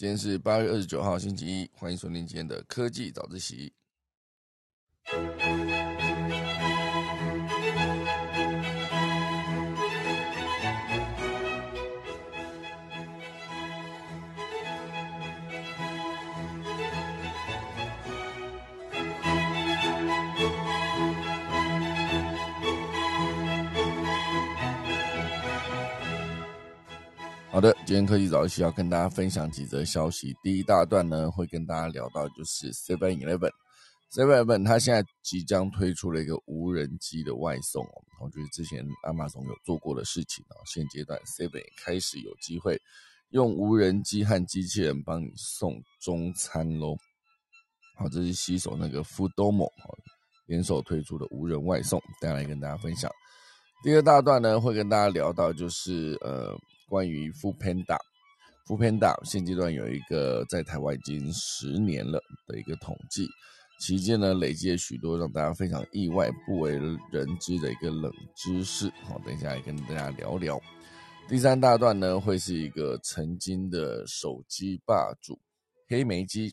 今天是八月二十九号，星期一，欢迎收听今天的科技早自习。好的，今天科技早起要跟大家分享几则消息。第一大段呢，会跟大家聊到就是 Seven Eleven，Seven Eleven 它现在即将推出了一个无人机的外送哦，我觉得之前阿玛总有做过的事情哦，现阶段 Seven 开始有机会用无人机和机器人帮你送中餐喽。好，这是携手那个 Foodomo 联手推出的无人外送，带来跟大家分享。第二大段呢，会跟大家聊到就是呃。关于 Food Panda，Food Panda 现阶段有一个在台湾已经十年了的一个统计，期间呢累积了许多让大家非常意外、不为人知的一个冷知识。好，等一下来跟大家聊聊。第三大段呢会是一个曾经的手机霸主黑莓机，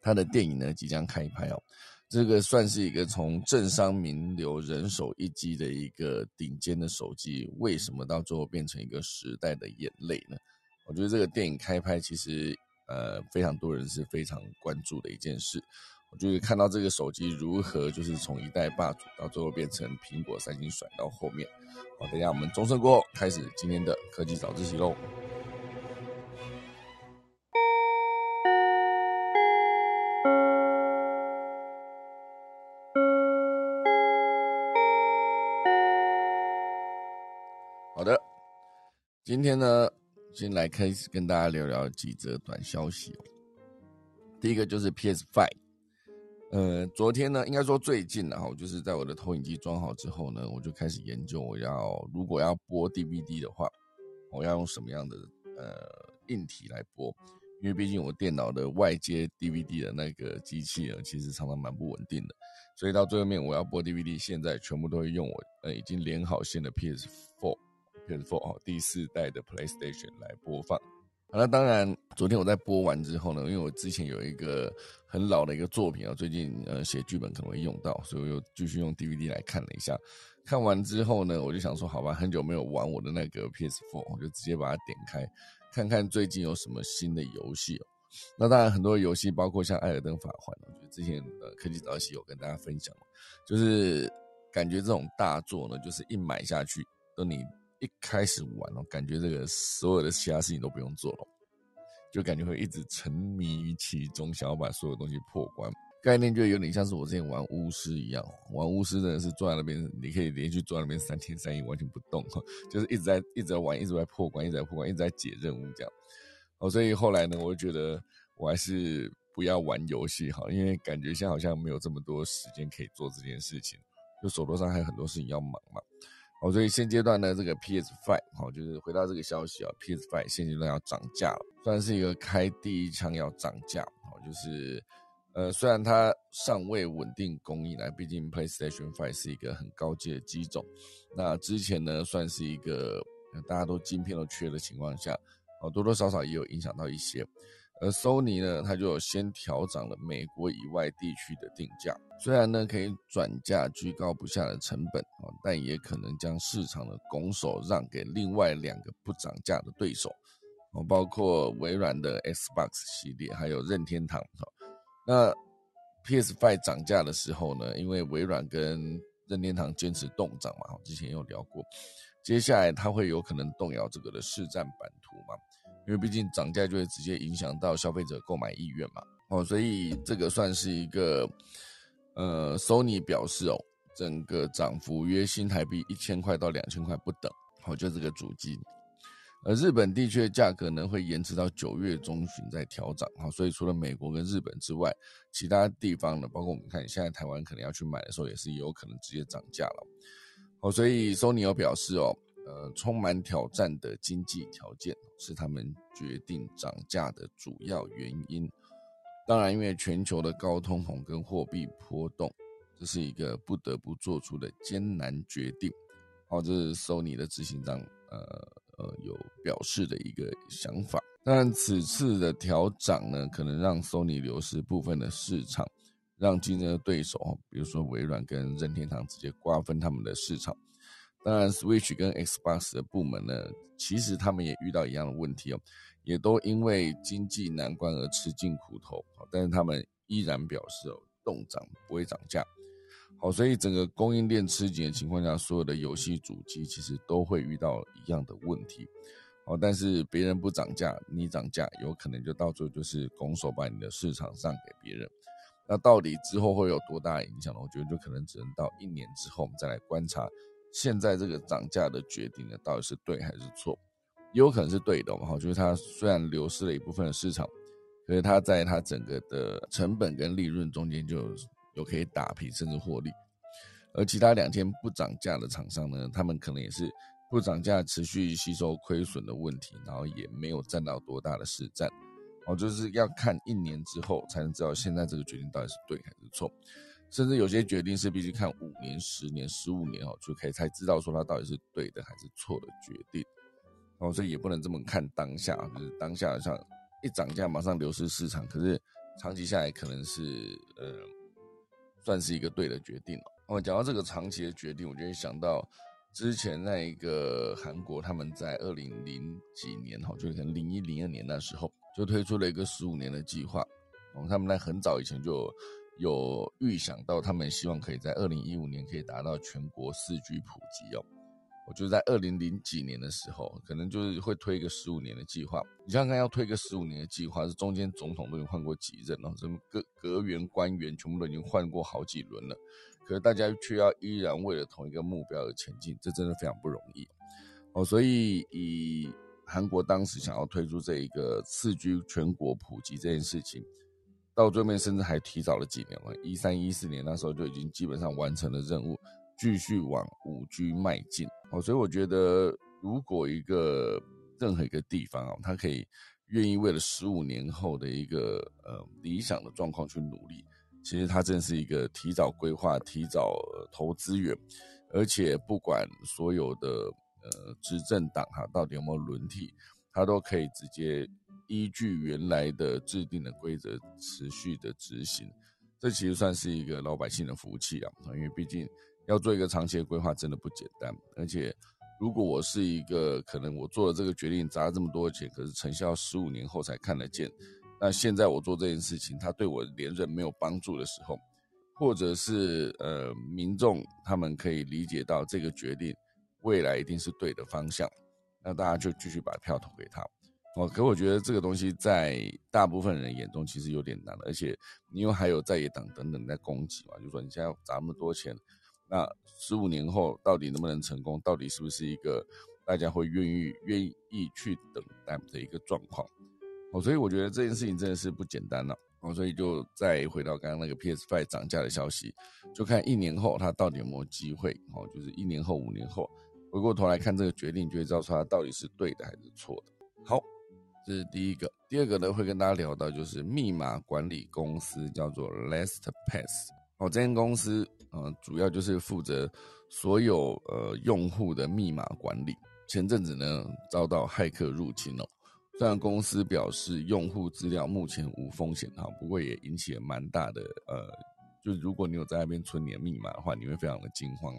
它的电影呢即将开拍哦。这个算是一个从政商名流人手一机的一个顶尖的手机，为什么到最后变成一个时代的眼泪呢？我觉得这个电影开拍其实呃非常多人是非常关注的一件事。我就是看到这个手机如何就是从一代霸主到最后变成苹果、三星甩到后面。好，等下我们钟声过后开始今天的科技早自习喽。今天呢，先来开始跟大家聊聊几则短消息。第一个就是 PS Five，呃，昨天呢，应该说最近然后就是在我的投影机装好之后呢，我就开始研究我要如果要播 DVD 的话，我要用什么样的呃硬体来播，因为毕竟我电脑的外接 DVD 的那个机器呢，其实常常蛮不稳定的，所以到最后面我要播 DVD，现在全部都会用我呃已经连好线的 PS Four。PS4 哦，第四代的 PlayStation 来播放。好那当然，昨天我在播完之后呢，因为我之前有一个很老的一个作品啊，最近呃写剧本可能会用到，所以我又继续用 DVD 来看了一下。看完之后呢，我就想说，好吧，很久没有玩我的那个 PS4，我就直接把它点开，看看最近有什么新的游戏哦。那当然，很多游戏包括像《艾尔登法环》，我觉得之前呃科技早起有跟大家分享，就是感觉这种大作呢，就是一买下去，等你。一开始玩哦，感觉这个所有的其他事情都不用做了，就感觉会一直沉迷于其中，想要把所有东西破关。概念就有点像是我之前玩巫师一样，玩巫师真的是坐在那边，你可以连续坐在那边三天三夜完全不动，就是一直在一直在玩，一直在破关，一直在破关，一直在解任务这样。哦，所以后来呢，我就觉得我还是不要玩游戏好，因为感觉现在好像没有这么多时间可以做这件事情，就手头上还有很多事情要忙嘛。哦，所以现阶段呢，这个 PS Five 好，就是回到这个消息啊，PS Five 现阶段要涨价了，算是一个开第一枪要涨价。好，就是呃，虽然它尚未稳定供应来，毕竟 PlayStation Five 是一个很高阶的机种。那之前呢，算是一个大家都晶片都缺的情况下，哦，多多少少也有影响到一些。而 Sony 呢，它就先调涨了美国以外地区的定价，虽然呢可以转嫁居高不下的成本啊，但也可能将市场的拱手让给另外两个不涨价的对手，哦，包括微软的 Xbox 系列，还有任天堂。那 PS5 涨价的时候呢，因为微软跟任天堂坚持动涨嘛，之前有聊过，接下来它会有可能动摇这个的市占版图嘛？因为毕竟涨价就会直接影响到消费者购买意愿嘛，哦，所以这个算是一个，呃，Sony 表示哦，整个涨幅约新台币一千块到两千块不等，好，就这个主机，而日本地区的价格呢会延迟到九月中旬再调涨，好，所以除了美国跟日本之外，其他地方呢，包括我们看现在台湾可能要去买的时候，也是有可能直接涨价了，哦，所以 Sony 有表示哦。呃，充满挑战的经济条件是他们决定涨价的主要原因。当然，因为全球的高通膨跟货币波动，这是一个不得不做出的艰难决定。好，这是 Sony 的执行长呃呃有表示的一个想法。当然，此次的调涨呢，可能让 Sony 流失部分的市场，让竞争的对手，比如说微软跟任天堂直接瓜分他们的市场。当然，Switch 跟 Xbox 的部门呢，其实他们也遇到一样的问题哦，也都因为经济难关而吃尽苦头。但是他们依然表示哦，动涨不会涨价。好，所以整个供应链吃紧的情况下，所有的游戏主机其实都会遇到一样的问题。好，但是别人不涨价，你涨价，有可能就到最后就是拱手把你的市场让给别人。那到底之后会有多大影响呢？我觉得就可能只能到一年之后，我们再来观察现在这个涨价的决定呢，到底是对还是错？有可能是对的嘛。好，就是它虽然流失了一部分的市场，可是它在它整个的成本跟利润中间就。有可以打平甚至获利，而其他两天不涨价的厂商呢，他们可能也是不涨价，持续吸收亏损的问题，然后也没有占到多大的市占。哦，就是要看一年之后才能知道现在这个决定到底是对还是错，甚至有些决定是必须看五年、十年、十五年哦，就可以才知道说它到底是对的还是错的决定。哦，所以也不能这么看当下，就是当下像一涨价马上流失市场，可是长期下来可能是呃。算是一个对的决定了。哦，讲到这个长期的决定，我就会想到之前那一个韩国，他们在二零零几年，哈，就可能零一零二年那时候，就推出了一个十五年的计划。他们在很早以前就有预想到，他们希望可以在二零一五年可以达到全国四 G 普及哦。我就在二零零几年的时候，可能就是会推一个十五年的计划。你想想，要推个十五年的计划，是中间总统都已经换过几任了，什么各阁员官员全部都已经换过好几轮了，可是大家却要依然为了同一个目标而前进，这真的非常不容易。哦，所以以韩国当时想要推出这一个四 G 全国普及这件事情，到最后甚至还提早了几年了，一三一四年那时候就已经基本上完成了任务。继续往五 G 迈进，哦，所以我觉得，如果一个任何一个地方啊，它可以愿意为了十五年后的一个呃理想的状况去努力，其实它真是一个提早规划、提早投资源，而且不管所有的呃执政党哈到底有没有轮替，它都可以直接依据原来的制定的规则持续的执行，这其实算是一个老百姓的福气啊，因为毕竟。要做一个长期的规划，真的不简单。而且，如果我是一个可能我做了这个决定砸了这么多钱，可是成效十五年后才看得见，那现在我做这件事情，它对我连任没有帮助的时候，或者是呃民众他们可以理解到这个决定未来一定是对的方向，那大家就继续把票投给他。哦，可我觉得这个东西在大部分人眼中其实有点难，而且你又还有在野党等等在攻击嘛，就说你现在砸那么多钱。那十五年后到底能不能成功？到底是不是一个大家会愿意愿意去等待的一个状况？哦，所以我觉得这件事情真的是不简单了。哦，所以就再回到刚刚那个 PS Five 涨价的消息，就看一年后它到底有没有机会。哦，就是一年后、五年后，回过头来看这个决定，就会知道它到底是对的还是错的。好，这是第一个。第二个呢，会跟大家聊到就是密码管理公司叫做 LastPass。哦，这间公司。呃，主要就是负责所有呃用户的密码管理。前阵子呢，遭到骇客入侵了。虽然公司表示用户资料目前无风险哈，不过也引起了蛮大的呃，就如果你有在那边存你的密码的话，你会非常的惊慌。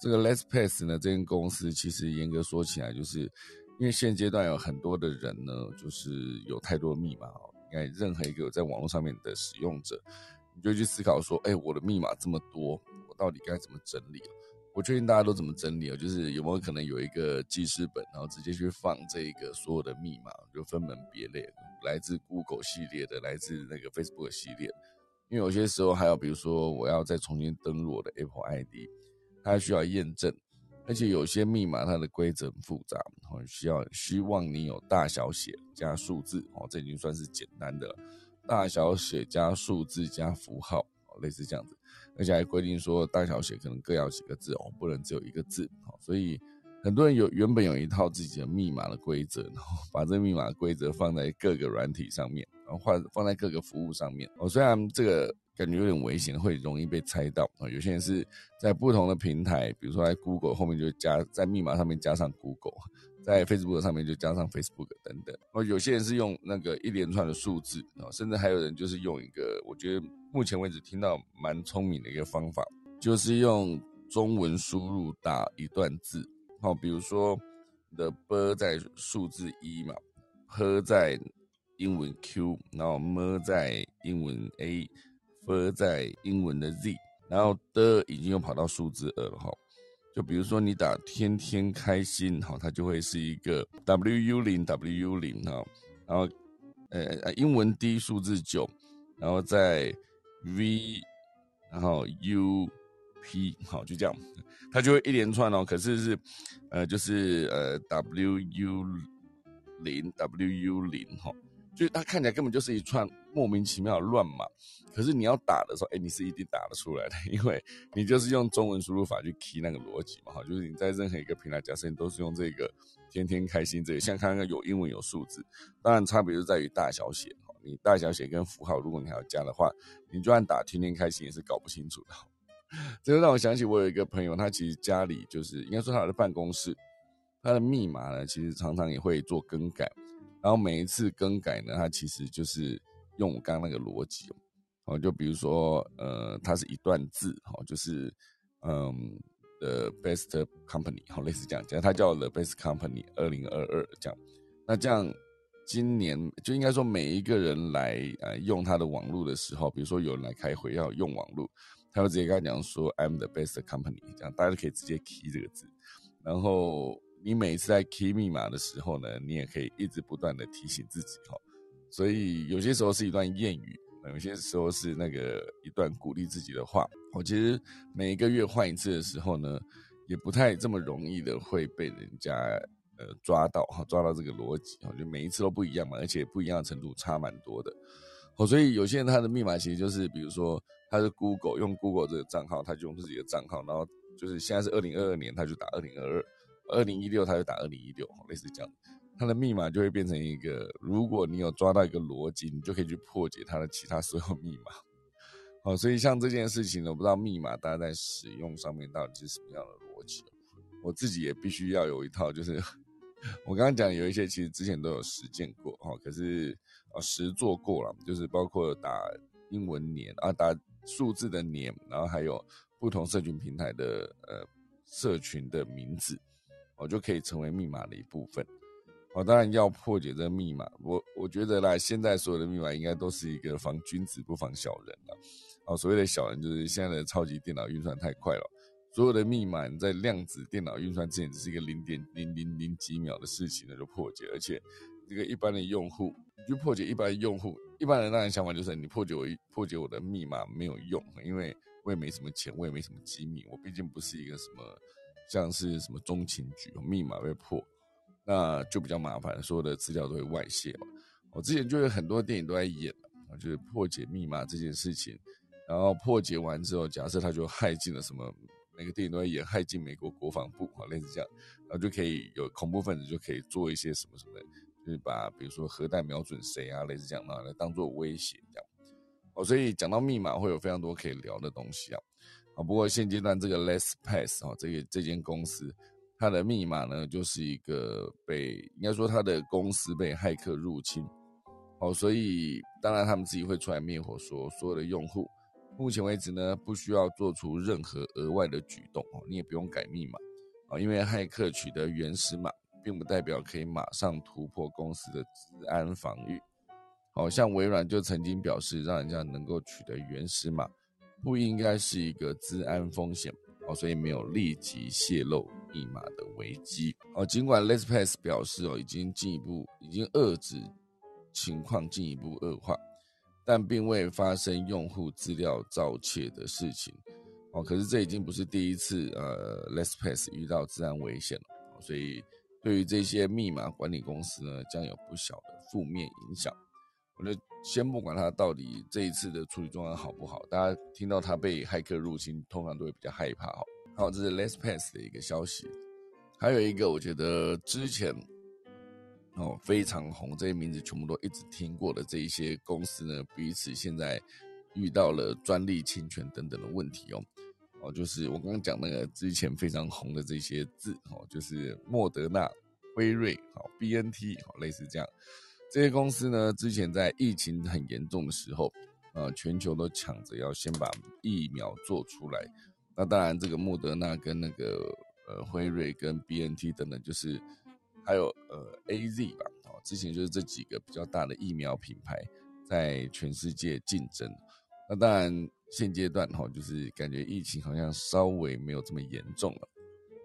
这个 LastPass 呢，这间公司其实严格说起来，就是因为现阶段有很多的人呢，就是有太多密码哦，应该任何一个在网络上面的使用者。你就去思考说，哎，我的密码这么多，我到底该怎么整理？我确定大家都怎么整理啊？就是有没有可能有一个记事本，然后直接去放这个所有的密码，就分门别类，来自 Google 系列的，来自那个 Facebook 系列。因为有些时候还有，比如说我要再重新登录我的 Apple ID，它需要验证，而且有些密码它的规则很复杂，哦，需要希望你有大小写加数字，哦，这已经算是简单的了。大小写加数字加符号，类似这样子，而且还规定说大小写可能各要几个字哦，不能只有一个字哦。所以很多人有原本有一套自己的密码的规则，然后把这个密码规则放在各个软体上面，然后放放在各个服务上面哦。虽然这个感觉有点危险，会容易被猜到啊。有些人是在不同的平台，比如说在 Google 后面就加在密码上面加上 Google。在 Facebook 上面就加上 Facebook 等等。哦，有些人是用那个一连串的数字啊，甚至还有人就是用一个，我觉得目前为止听到蛮聪明的一个方法，就是用中文输入打一段字。好，比如说的 “b” 在数字一嘛，h 在英文 Q，然后 “m” 在英文 a A，“f” 在英文的 Z，然后的已经又跑到数字二了哈。就比如说你打天天开心，哈，它就会是一个 W U 零 W U 零哈，然后呃呃英文 D 数字九，然后在 V，然后 U P 好就这样，它就会一连串哦。可是是呃就是呃 W U 零 W U 零哈。就它看起来根本就是一串莫名其妙的乱码，可是你要打的时候，哎，你是一定打得出来的，因为你就是用中文输入法去 key 那个逻辑嘛，哈，就是你在任何一个平台，假设你都是用这个天天开心这个，像看看有英文有数字，当然差别就在于大小写，哈，你大小写跟符号，如果你还要加的话，你就算打天天开心也是搞不清楚的。这就让我想起我有一个朋友，他其实家里就是应该说他的办公室，他的密码呢，其实常常也会做更改。然后每一次更改呢，它其实就是用我刚刚那个逻辑哦，就比如说，呃，它是一段字，哈，就是嗯，the best company，好，类似这样讲，它叫 the best company 二零二二这样。那这样今年就应该说每一个人来呃用他的网络的时候，比如说有人来开会要用网络，他会直接跟他讲说 I'm the best company，这样大家就可以直接 key 这个字，然后。你每次在 key 密码的时候呢，你也可以一直不断的提醒自己哈。所以有些时候是一段谚语，有些时候是那个一段鼓励自己的话。我其实每一个月换一次的时候呢，也不太这么容易的会被人家呃抓到哈，抓到这个逻辑哈，就每一次都不一样嘛，而且不一样的程度差蛮多的。哦，所以有些人他的密码其实就是，比如说他是 Google 用 Google 这个账号，他就用自己的账号，然后就是现在是二零二二年，他就打二零二二。二零一六，他就打二零一六，类似这样，他的密码就会变成一个，如果你有抓到一个逻辑，你就可以去破解他的其他所有密码。好，所以像这件事情呢，我不知道密码大家在使用上面到底是什么样的逻辑。我自己也必须要有一套，就是 我刚刚讲有一些，其实之前都有实践过哈，可是啊实做过了，就是包括打英文年啊，打数字的年，然后还有不同社群平台的呃社群的名字。我就可以成为密码的一部分。哦当然要破解这个密码。我我觉得啦，现在所有的密码应该都是一个防君子不防小人了。哦，所谓的小人就是现在的超级电脑运算太快了，所有的密码你在量子电脑运算之前只是一个零点零零零几秒的事情呢就破解。而且这个一般的用户，你去破解一般的用户，一般人当然想法就是你破解我破解我的密码没有用，因为我也没什么钱，我也没什么机密，我毕竟不是一个什么。像是什么中情局密码被破，那就比较麻烦，所有的资料都会外泄嘛。我之前就有很多电影都在演就是破解密码这件事情，然后破解完之后，假设他就害进了什么，每个电影都在演害进美国国防部啊，类似这样，然后就可以有恐怖分子就可以做一些什么什么的，就是把比如说核弹瞄准谁啊，类似这样嘛，来当做威胁这样。哦，所以讲到密码会有非常多可以聊的东西啊。啊，不过现阶段这个 LastPass 啊，这个这间公司，它的密码呢，就是一个被应该说它的公司被骇客入侵，哦，所以当然他们自己会出来灭火，说所有的用户，目前为止呢，不需要做出任何额外的举动哦，你也不用改密码啊，因为骇客取得原始码，并不代表可以马上突破公司的治安防御，好像微软就曾经表示，让人家能够取得原始码。不应该是一个治安风险哦，所以没有立即泄露密码的危机哦。尽管 LastPass 表示哦，已经进一步已经遏制情况进一步恶化，但并未发生用户资料盗窃的事情哦。可是这已经不是第一次呃，LastPass 遇到治安危险了，所以对于这些密码管理公司呢，将有不小的负面影响。我就先不管他到底这一次的处理状况好不好，大家听到他被骇客入侵，通常都会比较害怕。哈，好，这是 LastPass 的一个消息。还有一个，我觉得之前哦非常红，这些名字全部都一直听过的这一些公司呢，彼此现在遇到了专利侵权等等的问题哦。哦，就是我刚刚讲那个之前非常红的这些字哦，就是莫德纳、辉瑞，好 B N T，好类似这样，这些公司呢，之前在疫情很严重的时候，呃，全球都抢着要先把疫苗做出来。那当然，这个莫德纳跟那个呃辉瑞跟 B N T 等等，就是还有呃 A Z 吧，哦，之前就是这几个比较大的疫苗品牌在全世界竞争。那当然，现阶段哈，就是感觉疫情好像稍微没有这么严重了。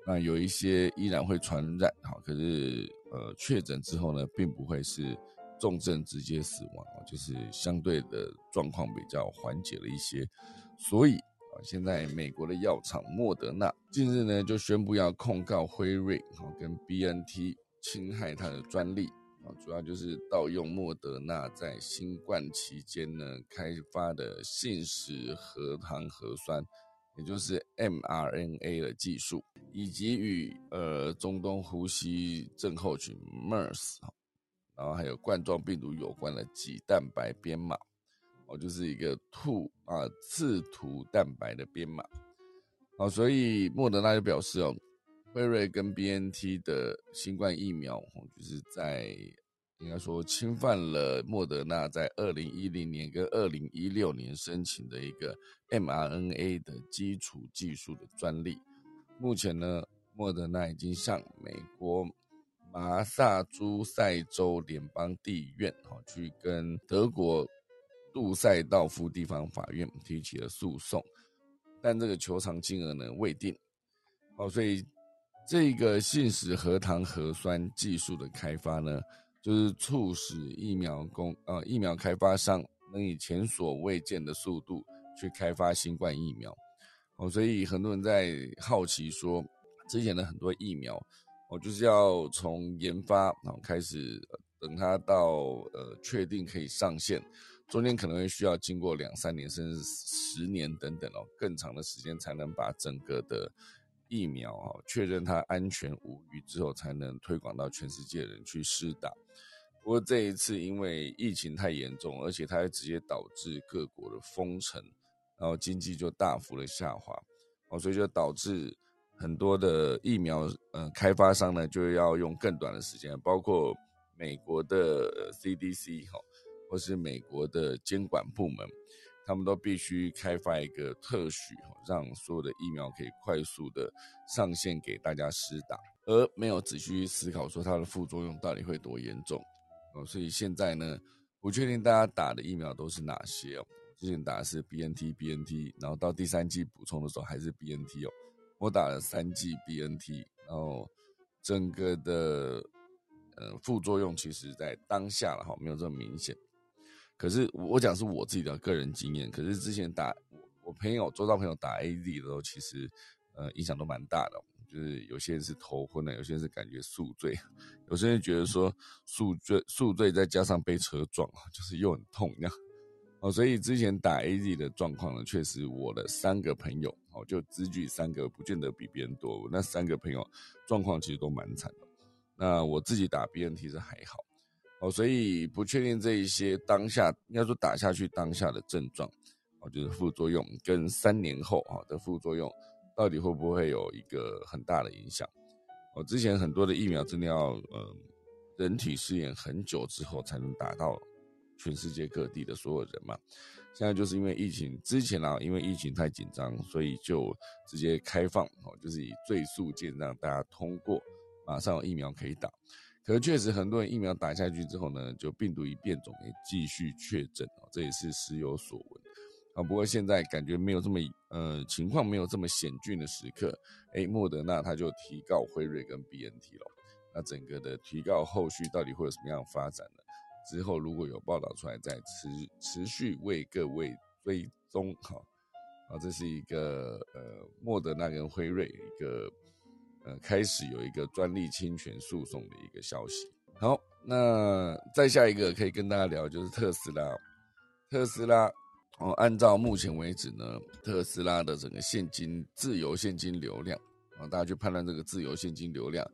那有一些依然会传染，哈，可是呃确诊之后呢，并不会是重症直接死亡，就是相对的状况比较缓解了一些。所以啊，现在美国的药厂莫德纳近日呢就宣布要控告辉瑞，哈，跟 B N T 侵害它的专利，啊，主要就是盗用莫德纳在新冠期间呢开发的信使核糖核酸。也就是 mRNA 的技术，以及与呃中东呼吸症候群 MERS，然后还有冠状病毒有关的肌蛋白编码，哦，就是一个兔啊刺突蛋白的编码，好，所以莫德纳就表示哦，辉瑞跟 BNT 的新冠疫苗，就是在。应该说侵犯了莫德纳在二零一零年跟二零一六年申请的一个 mRNA 的基础技术的专利。目前呢，莫德纳已经向美国马萨诸塞州联邦地院哈去跟德国杜塞道夫地方法院提起了诉讼，但这个求偿金额呢未定。哦，所以这个信使核糖核酸技术的开发呢？就是促使疫苗公呃疫苗开发商能以前所未见的速度去开发新冠疫苗，哦，所以很多人在好奇说，之前的很多疫苗，哦，就是要从研发然后开始，等它到呃确定可以上线，中间可能会需要经过两三年甚至十年等等哦，更长的时间才能把整个的疫苗啊确认它安全无虞之后，才能推广到全世界人去施打。不过这一次因为疫情太严重，而且它还直接导致各国的封城，然后经济就大幅的下滑，哦，所以就导致很多的疫苗，呃，开发商呢就要用更短的时间，包括美国的 CDC 哈，或是美国的监管部门，他们都必须开发一个特许，让所有的疫苗可以快速的上线给大家施打，而没有仔细思考说它的副作用到底会多严重。哦，所以现在呢，不确定大家打的疫苗都是哪些哦。之前打的是 B N T B N T，然后到第三季补充的时候还是 B N T 哦。我打了三剂 B N T，然后整个的呃副作用其实在当下了哈，没有这么明显。可是我讲是我自己的个人经验，可是之前打我我朋友周遭朋友打 A Z 的时候，其实呃影响都蛮大的。就是有些人是头昏的，有些人是感觉宿醉，有些人觉得说宿醉宿醉再加上被车撞就是又很痛那样。哦，所以之前打 A Z 的状况呢，确实我的三个朋友哦，就只举三个，不见得比别人多。那三个朋友状况其实都蛮惨的。那我自己打 B N T 是还好，哦，所以不确定这一些当下应该说打下去当下的症状，哦，就是副作用跟三年后啊的副作用。到底会不会有一个很大的影响？我之前很多的疫苗真的要呃人体试验很久之后才能打到全世界各地的所有人嘛。现在就是因为疫情之前啊，因为疫情太紧张，所以就直接开放哦，就是以最速件让大家通过，马上有疫苗可以打。可是确实很多人疫苗打下去之后呢，就病毒一变种也继续确诊哦，这也是时有所闻。啊，不过现在感觉没有这么呃情况没有这么险峻的时刻，哎，莫德纳他就提告辉瑞跟 B N T 了。那整个的提告后续到底会有什么样的发展呢？之后如果有报道出来，再持持续为各位追踪哈。啊，这是一个呃莫德纳跟辉瑞一个呃开始有一个专利侵权诉讼的一个消息。好，那再下一个可以跟大家聊就是特斯拉，特斯拉。哦，按照目前为止呢，特斯拉的整个现金自由现金流量啊，大家去判断这个自由现金流量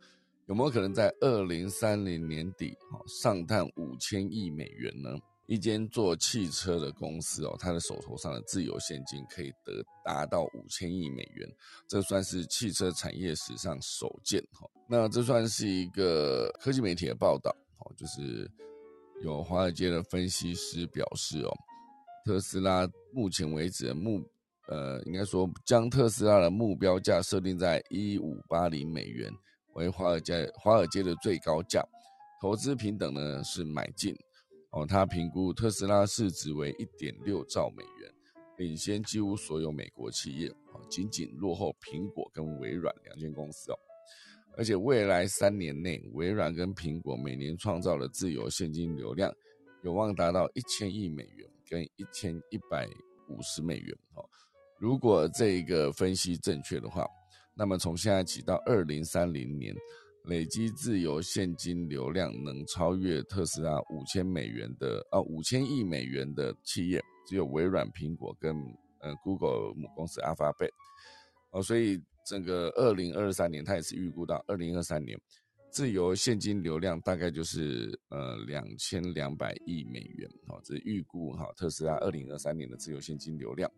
有没有可能在二零三零年底啊上探五千亿美元呢？一间做汽车的公司哦，它的手头上的自由现金可以得达到五千亿美元，这算是汽车产业史上首见哈。那这算是一个科技媒体的报道哦，就是有华尔街的分析师表示哦，特斯拉目前为止的目呃，应该说将特斯拉的目标价设定在一五八零美元为华尔街华尔街的最高价，投资平等呢是买进。哦，他评估特斯拉市值为一点六兆美元，领先几乎所有美国企业，哦，仅仅落后苹果跟微软两间公司哦。而且未来三年内，微软跟苹果每年创造的自由现金流量有望达到一千亿美元跟一千一百五十美元哦。如果这个分析正确的话，那么从现在起到二零三零年。累积自由现金流量能超越特斯拉五千美元的啊五千亿美元的企业，只有微软、苹果跟呃 Google 母公司 Alphabet 哦，所以整个二零二三年，它也是预估到二零二三年自由现金流量大概就是呃两千两百亿美元哦，这是预估哈特斯拉二零二三年的自由现金流量，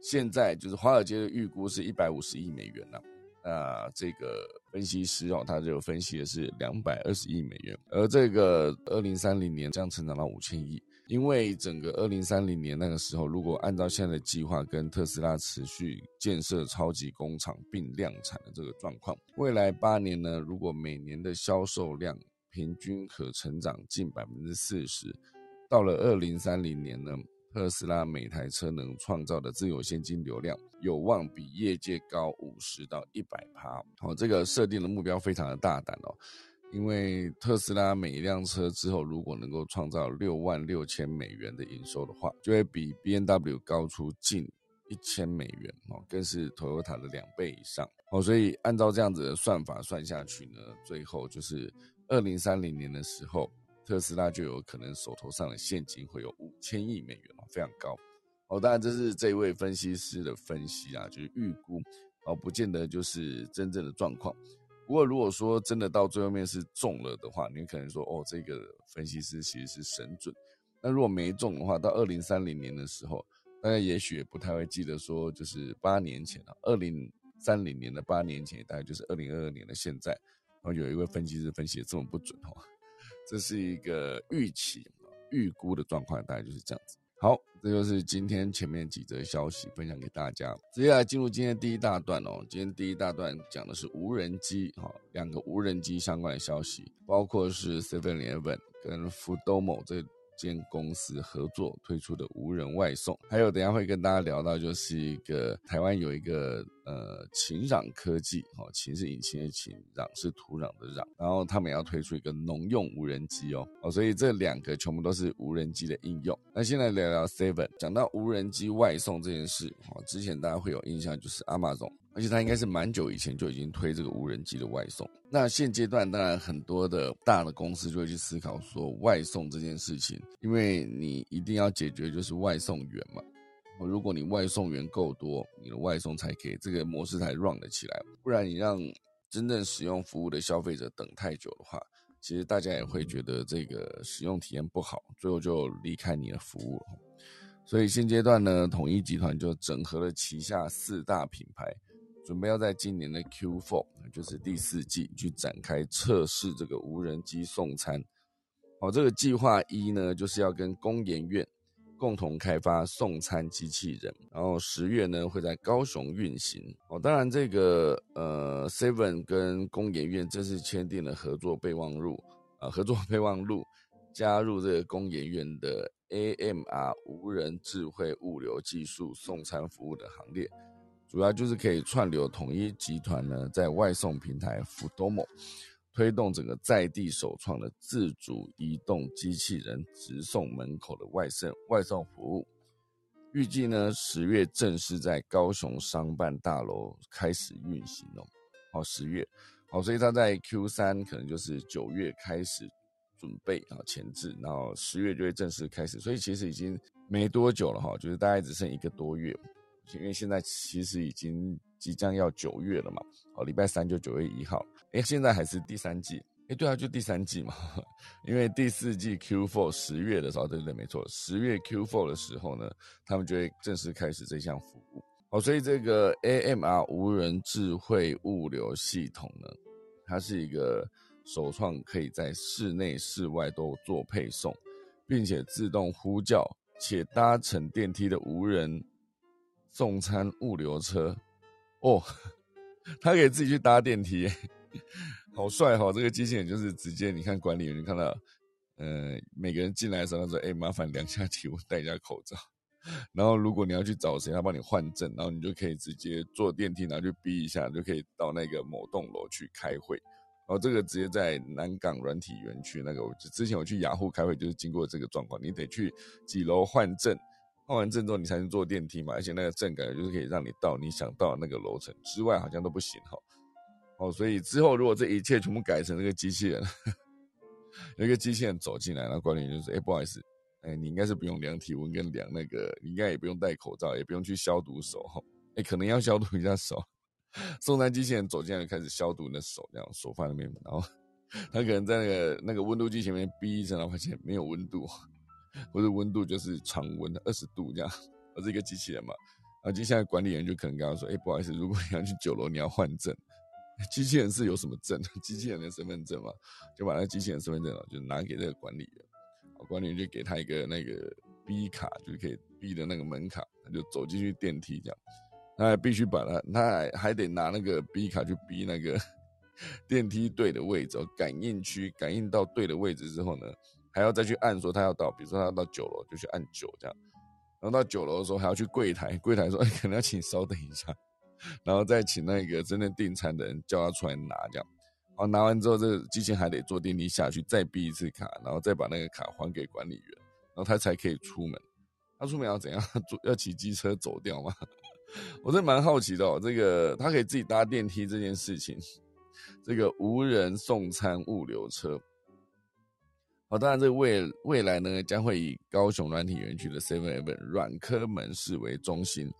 现在就是华尔街的预估是一百五十亿美元了。那这个分析师哦，他就分析的是两百二十亿美元，而这个二零三零年将成长到五千亿，因为整个二零三零年那个时候，如果按照现在的计划，跟特斯拉持续建设超级工厂并量产的这个状况，未来八年呢，如果每年的销售量平均可成长近百分之四十，到了二零三零年呢？特斯拉每台车能创造的自由现金流量有望比业界高五十到一百趴。好，这个设定的目标非常的大胆哦，因为特斯拉每一辆车之后如果能够创造六万六千美元的营收的话，就会比 B N W 高出近一千美元哦，更是 Toyota 的两倍以上哦。所以按照这样子的算法算下去呢，最后就是二零三零年的时候。特斯拉就有可能手头上的现金会有五千亿美元哦，非常高哦。当然，这是这位分析师的分析啊，就是预估哦，不见得就是真正的状况。不过，如果说真的到最后面是中了的话，你可能说哦，这个分析师其实是神准。那如果没中的话，到二零三零年的时候，大家也许也不太会记得说，就是八年前啊，二零三零年的八年前，大概就是二零二二年的现在，然后有一位分析师分析的这么不准哦。这是一个预期、预估的状况，大概就是这样子。好，这就是今天前面几则消息分享给大家。接下来进入今天第一大段哦。今天第一大段讲的是无人机，哈，两个无人机相关的消息，包括是 Seven Eleven 跟 Foodomo 这。间公司合作推出的无人外送，还有等下会跟大家聊到，就是一个台湾有一个呃禽壤科技，哦，禽是引擎的禽，壤是土壤的壤，然后他们要推出一个农用无人机哦，哦，所以这两个全部都是无人机的应用。那现在聊聊 Seven，讲到无人机外送这件事，哦，之前大家会有印象就是 Amazon。而且它应该是蛮久以前就已经推这个无人机的外送。那现阶段当然很多的大的公司就会去思考说外送这件事情，因为你一定要解决就是外送员嘛。如果你外送员够多，你的外送才可以这个模式才 run 得起来。不然你让真正使用服务的消费者等太久的话，其实大家也会觉得这个使用体验不好，最后就离开你的服务了。所以现阶段呢，统一集团就整合了旗下四大品牌。准备要在今年的 Q4，就是第四季去展开测试这个无人机送餐。好，这个计划一呢，就是要跟工研院共同开发送餐机器人，然后十月呢会在高雄运行。哦，当然这个呃 Seven 跟工研院这次签订了合作备忘录啊，合作备忘录加入这个工研院的 AMR 无人智慧物流技术送餐服务的行列。主要就是可以串流统一集团呢，在外送平台 Foodomo 推动整个在地首创的自主移动机器人直送门口的外送外送服务，预计呢十月正式在高雄商办大楼开始运行哦。好，十月，好，所以他在 Q 三可能就是九月开始准备啊前置，然后十月就会正式开始，所以其实已经没多久了哈，就是大概只剩一个多月。因为现在其实已经即将要九月了嘛，哦，礼拜三就九月一号，哎，现在还是第三季，哎，对啊，就第三季嘛，因为第四季 Q4 十月的时候，对对对，没错，十月 Q4 的时候呢，他们就会正式开始这项服务。好，所以这个 AMR 无人智慧物流系统呢，它是一个首创可以在室内、室外都做配送，并且自动呼叫且搭乘电梯的无人送餐物流车。哦，他可以自己去搭电梯。好帅哈！这个机器人就是直接，你看管理员看到，呃，每个人进来的时候，他说：“哎，麻烦量下体温，戴一下口罩。”然后如果你要去找谁，他帮你换证，然后你就可以直接坐电梯，然后就逼一下，就可以到那个某栋楼去开会。然后这个直接在南港软体园区那个，我之前我去雅虎开会就是经过这个状况，你得去几楼换证，换完证之后你才能坐电梯嘛，而且那个证感觉就是可以让你到你想到那个楼层之外，好像都不行哈。哦，所以之后如果这一切全部改成那个机器人，有一个机器人走进来，然后管理员就说：“哎，不好意思，哎，你应该是不用量体温跟量那个，你应该也不用戴口罩，也不用去消毒手，哈，哎，可能要消毒一下手。”送餐机器人走进来就开始消毒你的手，这样手放在那边，然后 他可能在那个那个温度计前面逼一声，然后发现没有温度，或者温度就是常温二十度这样。我是一个机器人嘛，然后接下来管理员就可能跟他说：“哎，不好意思，如果你要去九楼，你要换证。”机器人是有什么证？机器人的身份证嘛，就把那机器人身份证就拿给这个管理员，管理员就给他一个那个 B 卡，就可以 B 的那个门卡，他就走进去电梯这样，他还必须把他，他还还得拿那个 B 卡去逼那个 电梯对的位置，感应区感应到对的位置之后呢，还要再去按说他要到，比如说他要到九楼就去按九这样，然后到九楼的时候还要去柜台，柜台说哎可能要请稍等一下。然后再请那个真正订餐的人叫他出来拿，这样，然后拿完之后，这个机器还得坐电梯下去，再逼一次卡，然后再把那个卡还给管理员，然后他才可以出门。他出门要怎样？坐要骑机车走掉吗？我真蛮好奇的哦。这个他可以自己搭电梯这件事情，这个无人送餐物流车，好，当然这个未未来呢，将会以高雄软体园区的 Seven Eleven 软科门市为中心，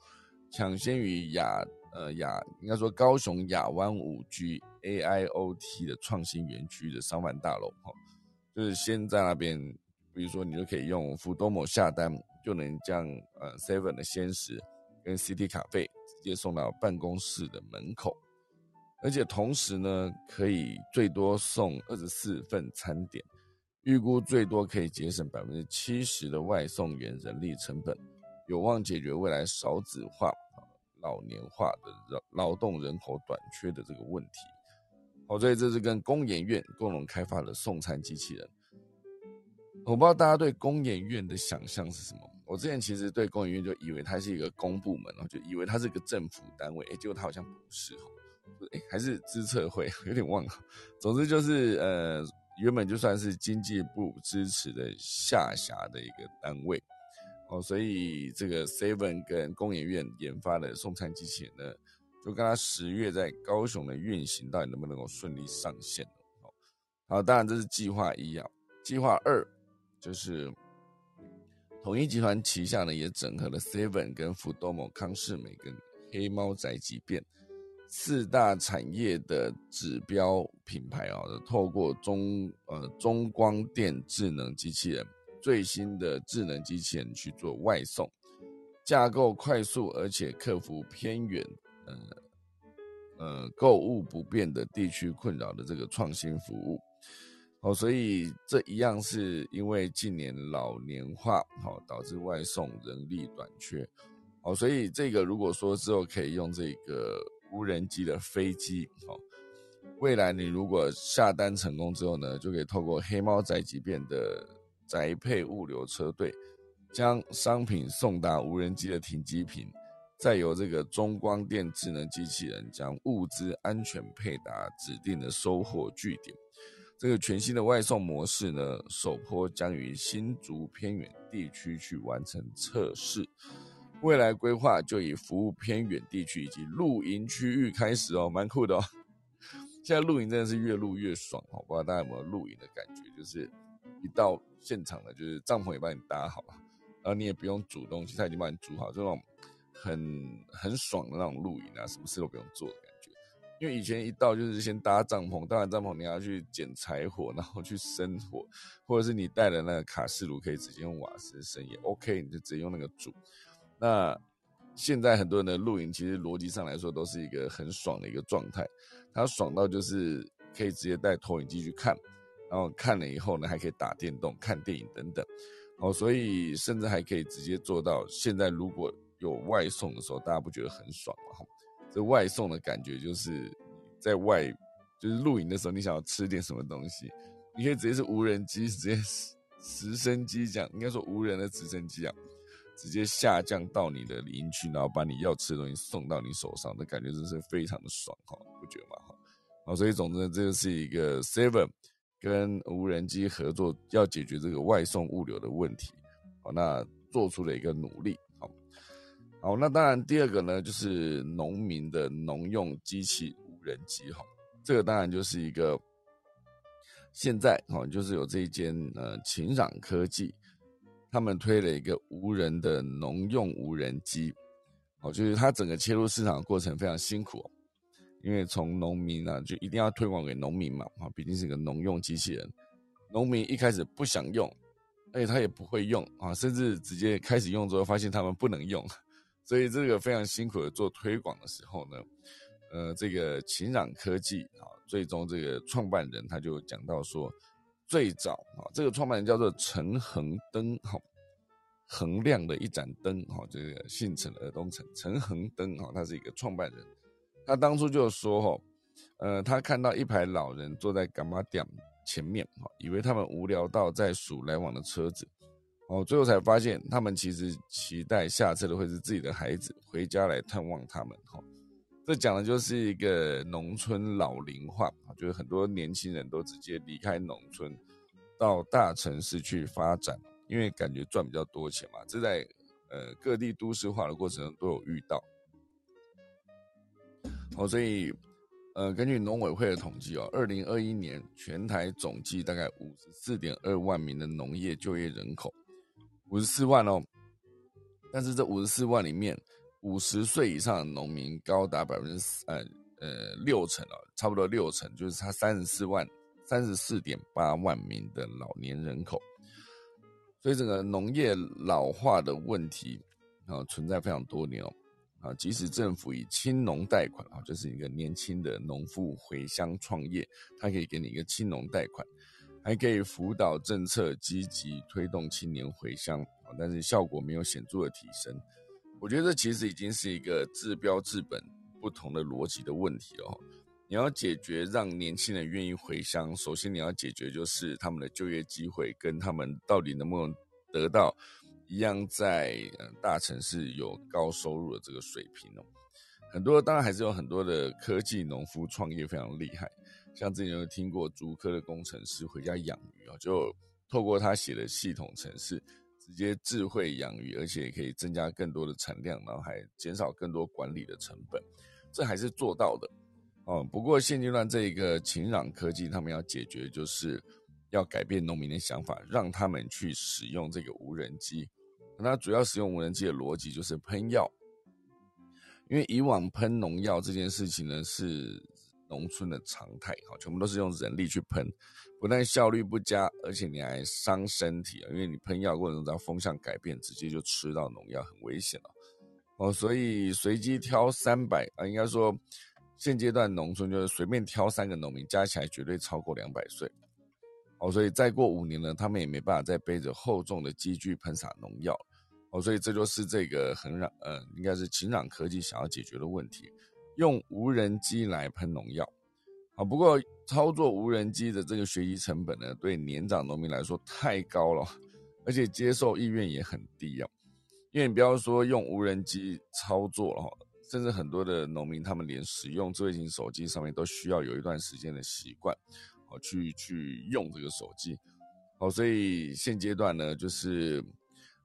抢先于亚。呃，亚应该说高雄亚湾五 G AIoT 的创新园区的商办大楼哈，就是先在那边，比如说你就可以用福多某下单，就能将呃 Seven 的鲜食跟 CT 卡费直接送到办公室的门口，而且同时呢，可以最多送二十四份餐点，预估最多可以节省百分之七十的外送员人力成本，有望解决未来少子化。老年化的劳劳动人口短缺的这个问题，好，所以这是跟工研院共同开发的送餐机器人。我不知道大家对工研院的想象是什么。我之前其实对工研院就以为它是一个公部门然后，就以为它是一个政府单位，哎，结果它好像不是哦，哎，还是资策会，有点忘了。总之就是呃，原本就算是经济部支持的下辖的一个单位。哦，所以这个 Seven 跟工研院研发的送餐机器人呢，就跟他十月在高雄的运行，到底能不能够顺利上线？哦，好，当然这是计划一啊，计划二就是统一集团旗下呢也整合了 Seven 跟福多某康士美跟黑猫宅急便四大产业的指标品牌啊，透过中呃中光电智能机器人。最新的智能机器人去做外送，架构快速，而且克服偏远、呃呃购物不便的地区困扰的这个创新服务。哦，所以这一样是因为近年老年化，好导致外送人力短缺。哦，所以这个如果说之后可以用这个无人机的飞机，哦，未来你如果下单成功之后呢，就可以透过黑猫宅急便的。宅配物流车队将商品送达无人机的停机坪，再由这个中光电智能机器人将物资安全配达指定的收货据点。这个全新的外送模式呢，首波将于新竹偏远地区去完成测试，未来规划就以服务偏远地区以及露营区域开始哦，蛮酷的哦。现在露营真的是越露越爽哦，不知道大家有没有露营的感觉，就是一到。现场的，就是帐篷也帮你搭好了，然后你也不用煮东西，他已经帮你煮好，这种很很爽的那种露营啊，什么事都不用做的感觉。因为以前一到就是先搭帐篷，搭完帐篷你要去捡柴火，然后去生火，或者是你带的那个卡式炉，可以直接用瓦斯生也 OK，你就直接用那个煮。那现在很多人的露营，其实逻辑上来说都是一个很爽的一个状态，它爽到就是可以直接带投影机去看，然后看了以后呢，还可以打电动、看电影等等。哦，所以甚至还可以直接做到。现在如果有外送的时候，大家不觉得很爽吗？这外送的感觉就是在外，就是露营的时候，你想要吃点什么东西，你可以直接是无人机，直接 直升机这样，应该说无人的直升机啊，直接下降到你的邻居，然后把你要吃的东西送到你手上，那感觉真是非常的爽哈，不觉得吗？哈，好，所以总之这就是一个 Seven 跟无人机合作，要解决这个外送物流的问题，好，那做出了一个努力。好，那当然，第二个呢，就是农民的农用机器无人机哈，这个当然就是一个现在哈，就是有这一间呃秦壤科技，他们推了一个无人的农用无人机，哦，就是它整个切入市场的过程非常辛苦，因为从农民呢就一定要推广给农民嘛，啊，毕竟是个农用机器人，农民一开始不想用，而且他也不会用啊，甚至直接开始用之后发现他们不能用。所以这个非常辛苦的做推广的时候呢，呃，这个秦壤科技啊，最终这个创办人他就讲到说，最早啊，这个创办人叫做陈恒登哈，恒亮的一盏灯哈，这个姓陈的东陈陈恒登哈，他是一个创办人，他当初就说哈，呃，他看到一排老人坐在干妈店前面哈，以为他们无聊到在数来往的车子。哦，最后才发现，他们其实期待下车的会是自己的孩子回家来探望他们。哈，这讲的就是一个农村老龄化就是很多年轻人都直接离开农村，到大城市去发展，因为感觉赚比较多钱嘛。这在呃各地都市化的过程中都有遇到。好，所以呃根据农委会的统计哦，二零二一年全台总计大概五十四点二万名的农业就业人口。五十四万哦，但是这五十四万里面，五十岁以上的农民高达百分之呃呃六成哦，差不多六成，就是他三十四万三十四点八万名的老年人口，所以整个农业老化的问题啊存在非常多年哦啊，即使政府以青农贷款啊，就是一个年轻的农妇回乡创业，他可以给你一个青农贷款。还可以辅导政策，积极推动青年回乡但是效果没有显著的提升。我觉得这其实已经是一个治标治本不同的逻辑的问题哦。你要解决让年轻人愿意回乡，首先你要解决就是他们的就业机会跟他们到底能不能得到一样在大城市有高收入的这个水平哦。很多当然还是有很多的科技农夫创业非常厉害。像之前有听过竹科的工程师回家养鱼啊，就透过他写的系统程式，直接智慧养鱼，而且可以增加更多的产量，然后还减少更多管理的成本，这还是做到的哦。不过现阶段这一个晴朗科技，他们要解决就是要改变农民的想法，让他们去使用这个无人机。那主要使用无人机的逻辑就是喷药，因为以往喷农药这件事情呢是。农村的常态，哈，全部都是用人力去喷，不但效率不佳，而且你还伤身体啊，因为你喷药过程中风向改变，直接就吃到农药，很危险了。哦，所以随机挑三百啊，应该说现阶段农村就是随便挑三个农民，加起来绝对超过两百岁。哦，所以再过五年呢，他们也没办法再背着厚重的机具喷洒农药。哦，所以这就是这个很让呃，应该是秦壤科技想要解决的问题。用无人机来喷农药，啊，不过操作无人机的这个学习成本呢，对年长农民来说太高了，而且接受意愿也很低啊。因为你不要说用无人机操作了哈，甚至很多的农民他们连使用智慧型手机上面都需要有一段时间的习惯，哦，去去用这个手机，好，所以现阶段呢，就是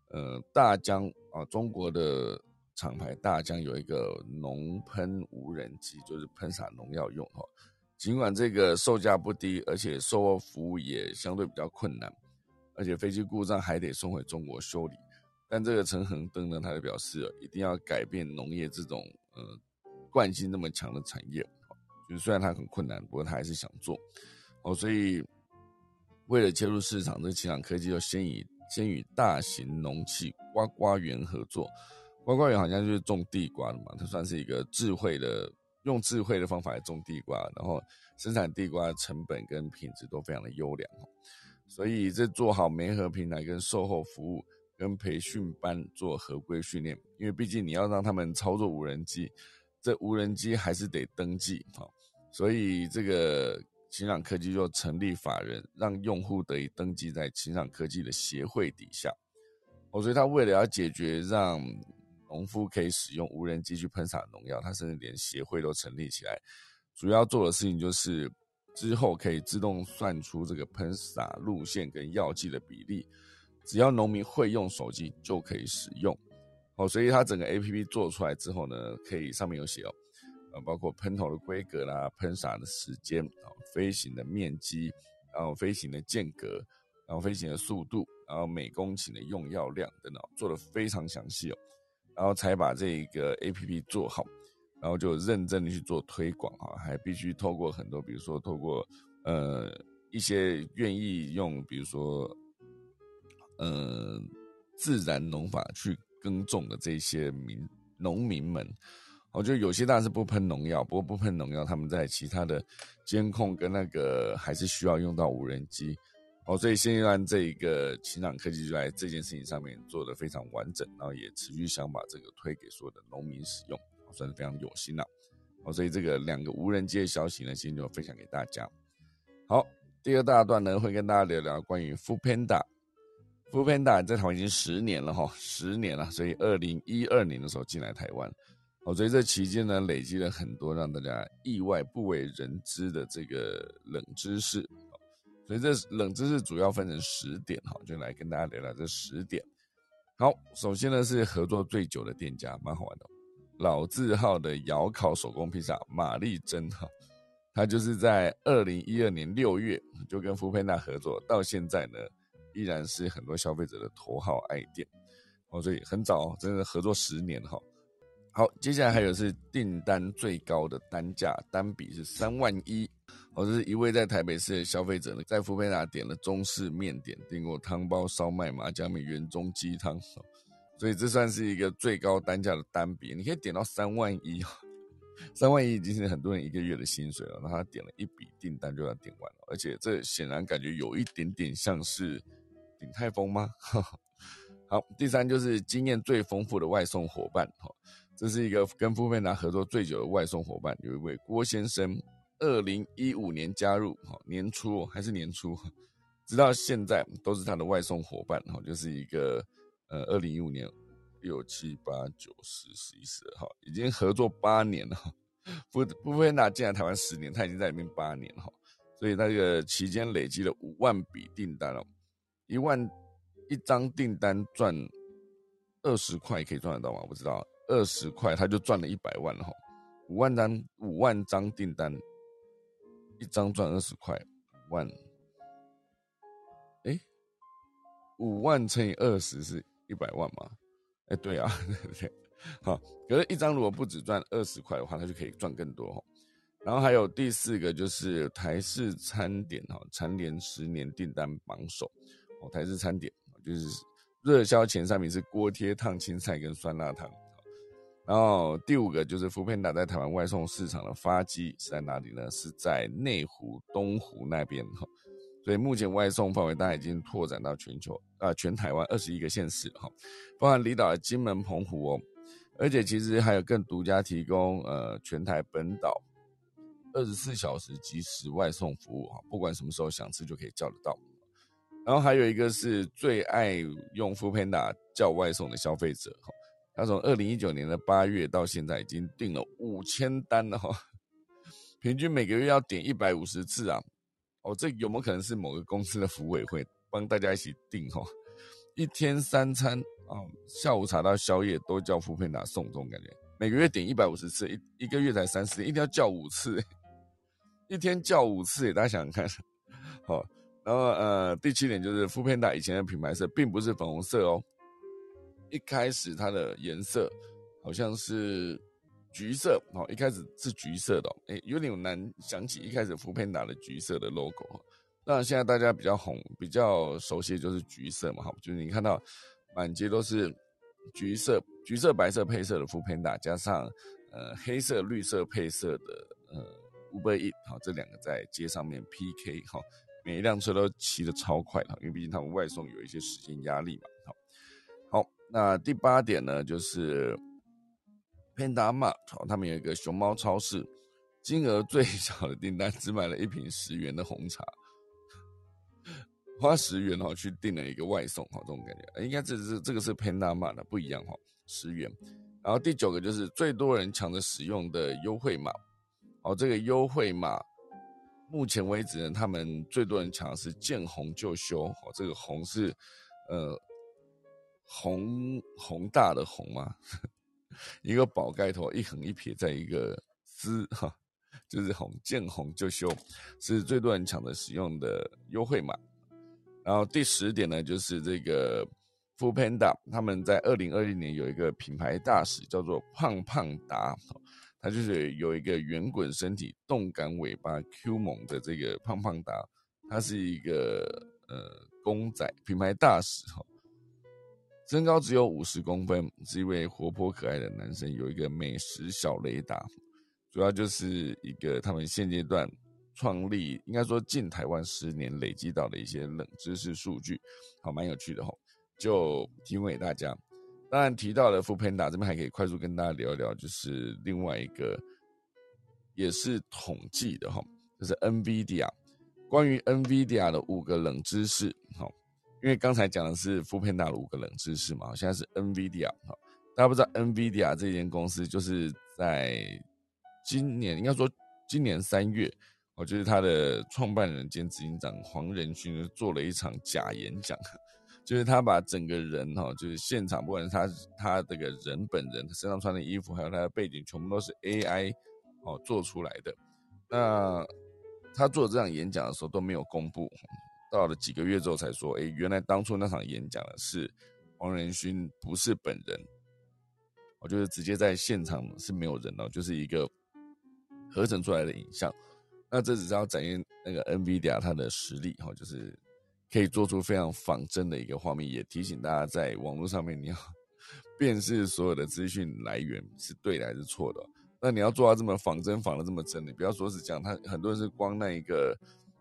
呃，大疆啊，中国的。厂牌大疆有一个农喷无人机，就是喷洒农药用哈。尽管这个售价不低，而且售后服务也相对比较困难，而且飞机故障还得送回中国修理。但这个陈恒登呢，他就表示一定要改变农业这种呃惯性那么强的产业，就是虽然它很困难，不过他还是想做。哦，所以为了切入市场，这奇朗科技就先以先与大型农器瓜瓜园合作。瓜瓜园好像就是种地瓜的嘛，它算是一个智慧的，用智慧的方法来种地瓜，然后生产地瓜成本跟品质都非常的优良。所以这做好媒合平台跟售后服务跟培训班做合规训练，因为毕竟你要让他们操作无人机，这无人机还是得登记啊。所以这个秦朗科技就成立法人，让用户得以登记在秦朗科技的协会底下。哦，所以他为了要解决让农夫可以使用无人机去喷洒农药，他甚至连协会都成立起来，主要做的事情就是之后可以自动算出这个喷洒路线跟药剂的比例，只要农民会用手机就可以使用。哦，所以它整个 A P P 做出来之后呢，可以上面有写哦，呃，包括喷头的规格啦、喷洒的时间啊、飞行的面积，然后飞行的间隔，然后飞行的速度，然后每公顷的用药量等等，做的非常详细哦。然后才把这个 A P P 做好，然后就认真的去做推广啊，还必须透过很多，比如说透过呃一些愿意用，比如说呃自然农法去耕种的这些民农民们，我觉得有些当然是不喷农药，不过不喷农药，他们在其他的监控跟那个还是需要用到无人机。哦，所以新西兰这一个秦朗科技就在这件事情上面做的非常完整，然后也持续想把这个推给所有的农民使用，算是非常有心了。哦，所以这个两个无人机的消息呢，今天就分享给大家。好，第二大段呢，会跟大家聊聊关于 f o o Panda。f o o Panda 在台湾已经十年了哈，十年了，所以二零一二年的时候进来台湾。哦，所以这期间呢，累积了很多让大家意外不为人知的这个冷知识。所以这冷知识主要分成十点哈，就来跟大家聊聊这十点。好，首先呢是合作最久的店家，蛮好玩的，老字号的窑烤手工披萨玛丽珍哈，它就是在二零一二年六月就跟福佩纳合作，到现在呢依然是很多消费者的头号爱店哦，所以很早，真的合作十年哈。好，接下来还有是订单最高的单价单笔是三万一。我是一位在台北市的消费者呢，在福佩达点了中式面点，订过汤包、烧麦、麻酱面、原中鸡汤，所以这算是一个最高单价的单笔，你可以点到三万一，三万一已经是很多人一个月的薪水了。那他点了一笔订单就要点完了，而且这显然感觉有一点点像是鼎泰丰吗？好，第三就是经验最丰富的外送伙伴，哈，这是一个跟福佩达合作最久的外送伙伴，有一位郭先生。二零一五年加入，哈年初还是年初，直到现在都是他的外送伙伴，哈，就是一个呃，二零一五年六七八九十十一十二号，已经合作八年了。不不菲娜进来台湾十年，他已经在里面八年了，哈，所以那个期间累积了五万笔订单了，一万一张订单赚二十块可以赚得到吗？不知道，二十块他就赚了一百万了，哈，五万单五万张订单。一张赚二十块，五万，哎，五万乘以二十是一百万吗？哎，对啊，对 不对，好，可是，一张如果不只赚二十块的话，他就可以赚更多哈然后还有第四个就是台式餐点哈，蝉联十年订单榜首哦，台式餐点就是热销前三名是锅贴、烫青菜跟酸辣汤。然后第五个就是福片达在台湾外送市场的发迹是在哪里呢？是在内湖东湖那边哈，所以目前外送范围大概已经拓展到全球啊全台湾二十一个县市哈，包含离岛的金门、澎湖哦，而且其实还有更独家提供呃全台本岛二十四小时即时外送服务哈，不管什么时候想吃就可以叫得到。然后还有一个是最爱用福片达叫外送的消费者哈。他从二零一九年的八月到现在已经订了五千单了哈，平均每个月要点一百五十次啊！哦，这有没有可能是某个公司的服委会帮大家一起订哈？一天三餐啊，下午茶到宵夜都叫福佩达送，这种感觉，每个月点一百五十次，一一个月才三十，一定要叫五次，一天叫五次，大家想想看，好，然后呃，第七点就是福佩达以前的品牌色并不是粉红色哦。一开始它的颜色好像是橘色哦，一开始是橘色的，哎，有点难想起一开始福片打的橘色的 logo。那现在大家比较红、比较熟悉的就是橘色嘛，哈，就是你看到满街都是橘色、橘色、白色配色的福片打，加上呃黑色、绿色配色的呃五倍一，好，这两个在街上面 PK 哈，每一辆车都骑得超快哈，因为毕竟他们外送有一些时间压力嘛，那第八点呢，就是 Panda Mart，他们有一个熊猫超市，金额最小的订单只买了一瓶十元的红茶。花十元哈去订了一个外送哈，这种感觉，应该这是这个是 pandama 的不一样哈，十元。然后第九个就是最多人抢着使用的优惠码，哦，这个优惠码目前为止呢，他们最多人抢的是见红就修，哦，这个红是呃宏宏大的宏嘛，一个宝盖头一横一撇在一个丝哈，就是宏见红就修，是最多人抢着使用的优惠码。然后第十点呢，就是这个 Fu Panda，他们在二零二零年有一个品牌大使叫做胖胖达，他就是有一个圆滚身体、动感尾巴、Q 萌的这个胖胖达，他是一个呃公仔品牌大使哈，身高只有五十公分，是一位活泼可爱的男生，有一个美食小雷达，主要就是一个他们现阶段。创立应该说近台湾十年累积到的一些冷知识数据，好蛮有趣的哈，就提供给大家。当然提到了 f o o Panda 这边还可以快速跟大家聊一聊，就是另外一个也是统计的哈，就是 NVIDIA 关于 NVIDIA 的五个冷知识哈，因为刚才讲的是 f o o Panda 的五个冷知识嘛，现在是 NVIDIA 哈，大家不知道 NVIDIA 这间公司就是在今年应该说今年三月。哦就是他的创办人兼执行长黄仁勋做了一场假演讲，就是他把整个人哈，就是现场不管是他他这个人本人身上穿的衣服，还有他的背景，全部都是 AI 哦做出来的。那他做这场演讲的时候都没有公布，到了几个月之后才说，哎，原来当初那场演讲的是黄仁勋，不是本人。我就是直接在现场是没有人哦，就是一个合成出来的影像。那这只是要展现那个 NVIDIA 它的实力哈，就是可以做出非常仿真的一个画面，也提醒大家在网络上面你要 辨识所有的资讯来源是对的还是错的。那你要做到这么仿真仿的这么真，你不要说是讲他很多人是光那一个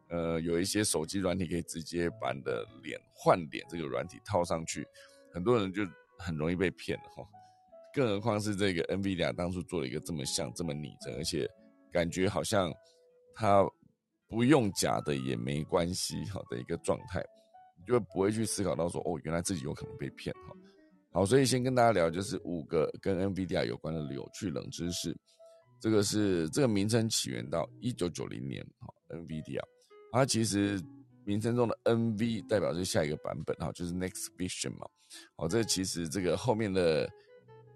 呃有一些手机软体可以直接把你的脸换脸这个软体套上去，很多人就很容易被骗了哈。更何况是这个 NVIDIA 当初做了一个这么像这么拟真，而且感觉好像。他不用假的也没关系，好的一个状态，你就不会去思考到说，哦，原来自己有可能被骗，哈，好，所以先跟大家聊，就是五个跟 NVIDIA 有关的有趣冷知识。这个是这个名称起源到一九九零年，哈，NVIDIA，它其实名称中的 NV 代表是下一个版本，哈，就是 Next Vision 嘛，好，这其实这个后面的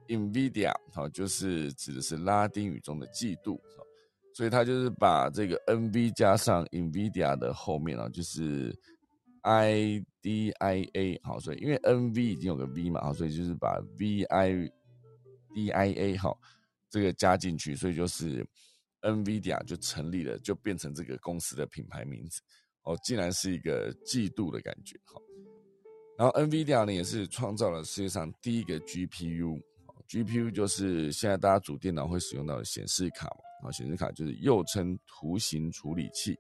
NVIDIA，好，就是指的是拉丁语中的嫉妒，哈。所以他就是把这个 N V 加上 Nvidia 的后面啊，就是 I D I A 好，所以因为 N V 已经有个 V 嘛，好，所以就是把 V I D I A 好这个加进去，所以就是 Nvidia 就成立了，就变成这个公司的品牌名字哦，竟然是一个嫉妒的感觉好。然后 Nvidia 呢也是创造了世界上第一个 G P U，G P U 就是现在大家主电脑会使用到的显示卡嘛。啊，显示卡就是又称图形处理器，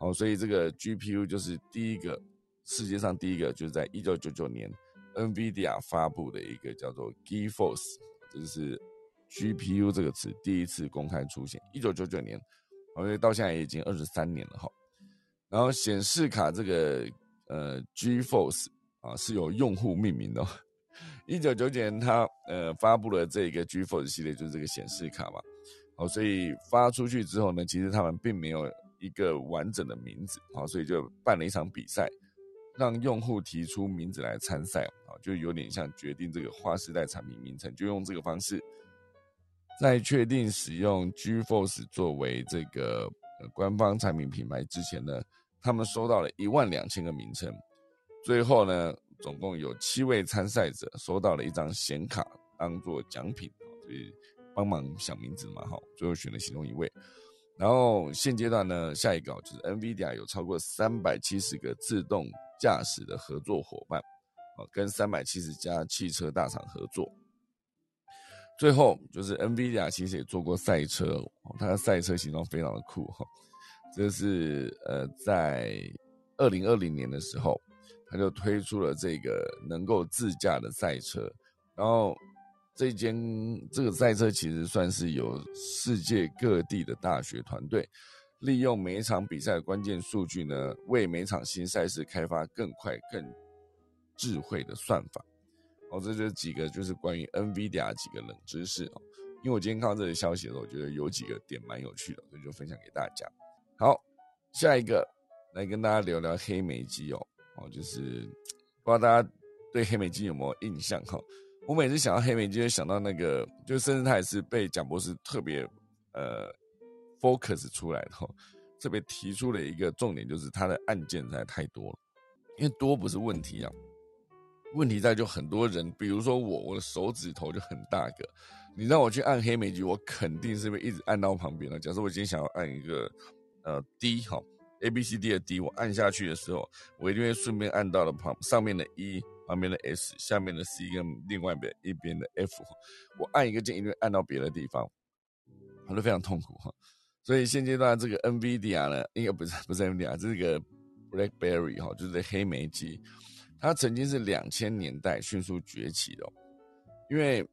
哦，所以这个 GPU 就是第一个世界上第一个，就是在一九九九年，NVIDIA 发布的一个叫做 GeForce，就是 GPU 这个词第一次公开出现，一九九九年，所以到现在已经二十三年了哈。然后显示卡这个呃 GeForce 啊是由用户命名的，一九九九年它呃发布了这个 GeForce 系列，就是这个显示卡嘛。好，所以发出去之后呢，其实他们并没有一个完整的名字，好，所以就办了一场比赛，让用户提出名字来参赛，啊，就有点像决定这个划时代产品名称，就用这个方式，在确定使用 GeForce 作为这个官方产品品牌之前呢，他们收到了一万两千个名称，最后呢，总共有七位参赛者收到了一张显卡当做奖品，所以。帮忙想名字嘛，哈，最后选了其中一位。然后现阶段呢，下一个就是 NVIDIA 有超过三百七十个自动驾驶的合作伙伴，啊，跟三百七十家汽车大厂合作。最后就是 NVIDIA 其实也做过赛车，它的赛车形状非常的酷哈。这是呃在二零二零年的时候，它就推出了这个能够自驾的赛车。然后这间这个赛车其实算是有世界各地的大学团队，利用每一场比赛的关键数据呢，为每场新赛事开发更快更智慧的算法。哦，这就是几个就是关于 NVIDIA 几个冷知识哦。因为我今天看到这个消息的时候，我觉得有几个点蛮有趣的，所以就分享给大家。好，下一个来跟大家聊聊黑莓机哦。哦，就是不知道大家对黑莓机有没有印象哈？我每次想到黑莓机，就想到那个，就甚至它也是被蒋博士特别呃 focus 出来的哈，特别提出了一个重点，就是它的按键实在太多了。因为多不是问题啊。问题在就很多人，比如说我，我的手指头就很大个，你让我去按黑莓机，我肯定是会一直按到旁边了。假设我今天想要按一个呃 D 哈，A B C D 的 D，我按下去的时候，我一定会顺便按到了旁上面的 E，旁边的 S，下面的 C 跟另外边一边的 F，我按一个键一定会按到别的地方，它都非常痛苦哈。所以现阶段这个 NVIDIA 呢，应该不是不是 NVIDIA，这是个 BlackBerry 哈，就是黑莓机。它曾经是两千年代迅速崛起的，因为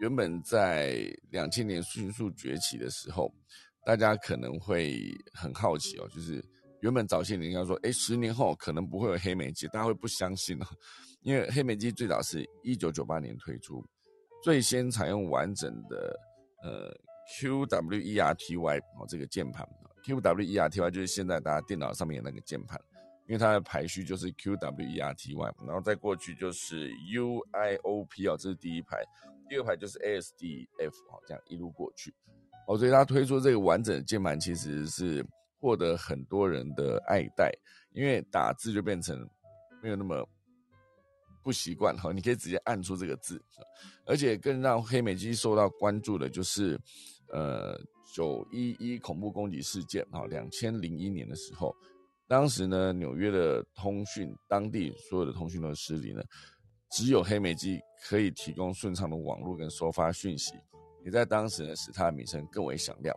原本在两千年迅速崛起的时候，大家可能会很好奇哦，就是原本早些年要说，哎，十年后可能不会有黑莓机，大家会不相信哦，因为黑莓机最早是一九九八年推出，最先采用完整的呃 QWERTY 哦这个键盘，QWERTY 就是现在大家电脑上面那个键盘。因为它的排序就是 Q W E R T Y，然后再过去就是 U I O P 哦，这是第一排，第二排就是 A S D F 哦，这样一路过去哦，所以它推出这个完整的键盘其实是获得很多人的爱戴，因为打字就变成没有那么不习惯哈，你可以直接按出这个字，而且更让黑莓机受到关注的就是呃九一一恐怖攻击事件哈，两千零一年的时候。当时呢，纽约的通讯，当地所有的通讯都失灵了，只有黑莓机可以提供顺畅的网络跟收发讯息，也在当时呢，使它的名声更为响亮。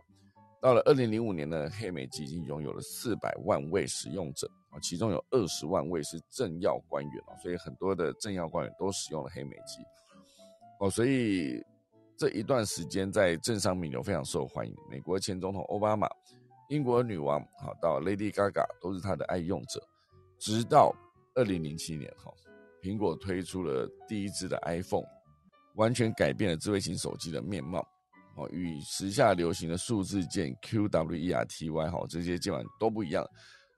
到了二零零五年呢，黑莓机已经拥有了四百万位使用者啊，其中有二十万位是政要官员啊，所以很多的政要官员都使用了黑莓机哦，所以这一段时间在政商名流非常受欢迎。美国前总统奥巴马。英国女王好到 Lady Gaga 都是她的爱用者，直到二零零七年哈，苹果推出了第一支的 iPhone，完全改变了智慧型手机的面貌哦，与时下流行的数字键 QWERTY 哈这些键盘都不一样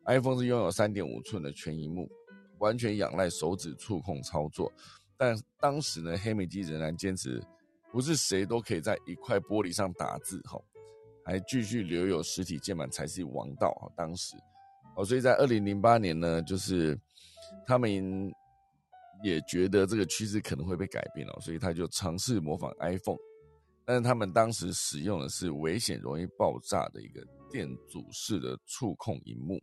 ，iPhone 是拥有三点五寸的全荧幕，完全仰赖手指触控操作，但当时呢，黑莓机仍然坚持不是谁都可以在一块玻璃上打字哈。还继续留有实体键盘才是王道啊！当时，哦，所以在二零零八年呢，就是他们也觉得这个趋势可能会被改变了，所以他就尝试模仿 iPhone，但是他们当时使用的是危险、容易爆炸的一个电阻式的触控荧幕，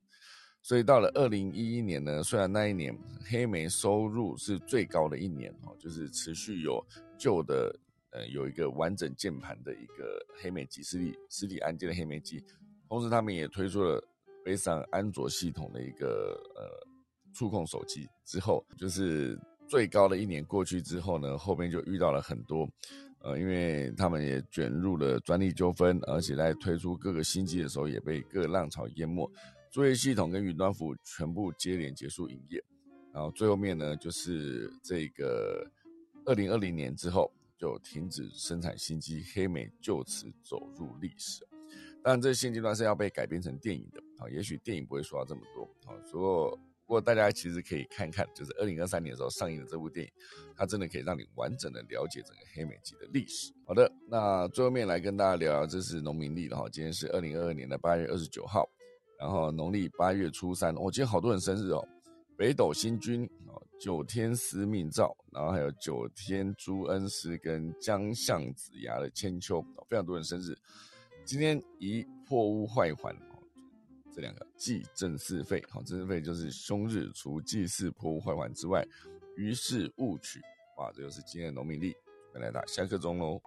所以到了二零一一年呢，虽然那一年黑莓收入是最高的一年哦，就是持续有旧的。呃，有一个完整键盘的一个黑莓机，实体实体按键的黑莓机，同时他们也推出了非常安卓系统的一个呃触控手机。之后就是最高的一年过去之后呢，后边就遇到了很多呃，因为他们也卷入了专利纠纷，而且在推出各个新机的时候也被各浪潮淹没，作业系统跟云端服务全部接连结束营业。然后最后面呢，就是这个二零二零年之后。就停止生产新机，黑莓就此走入历史。当然，这现阶段是要被改编成电影的啊，也许电影不会说到这么多啊。不过，不过大家其实可以看看，就是二零二三年的时候上映的这部电影，它真的可以让你完整的了解整个黑莓机的历史。好的，那最后面来跟大家聊聊，这是农民历的哈，今天是二零二二年的八月二十九号，然后农历八月初三，我今天好多人生日哦。北斗星君哦，九天司命照，然后还有九天朱恩师跟江相子牙的千秋，非常多人生日。今天宜破屋坏环，这两个忌正四废，好，正四废就是凶日除祭祀破屋坏环之外，于是勿取。哇，这就是今天的农民历，来打下课钟喽。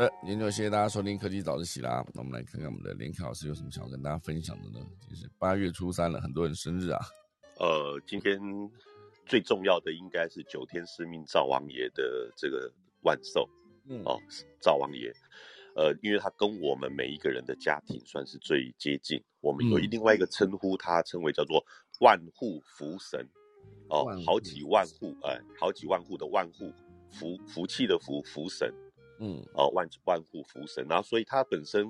的，今天就谢谢大家收听科技早自习啦。那我们来看看我们的连凯老师有什么想要跟大家分享的呢？就是八月初三了，很多人生日啊。呃，今天最重要的应该是九天司命赵王爷的这个万寿。嗯，哦，赵王爷，呃，因为他跟我们每一个人的家庭算是最接近。我们有另外一个称呼，他称为叫做万户福神。哦，好几万户，哎，好几万户的万户福福气的福福神。嗯，哦，万万户福神，然后所以他本身，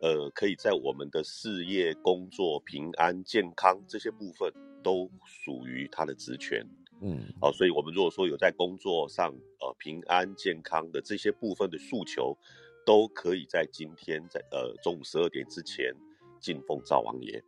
呃，可以在我们的事业、工作、平安、健康这些部分都属于他的职权。嗯，哦，所以我们如果说有在工作上，呃，平安健康的这些部分的诉求，都可以在今天在呃中午十二点之前敬奉灶王爷。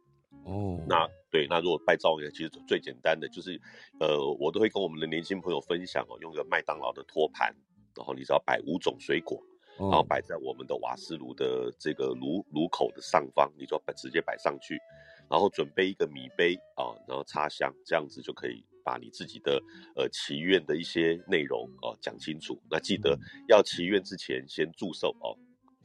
哦，那对，那如果拜灶王爷，其实最简单的就是，呃，我都会跟我们的年轻朋友分享哦，用个麦当劳的托盘。然后你只要摆五种水果，然后摆在我们的瓦斯炉的这个炉炉口的上方，你就摆直接摆上去，然后准备一个米杯啊，然后插香，这样子就可以把你自己的呃祈愿的一些内容哦讲清楚。那记得要祈愿之前先祝寿哦。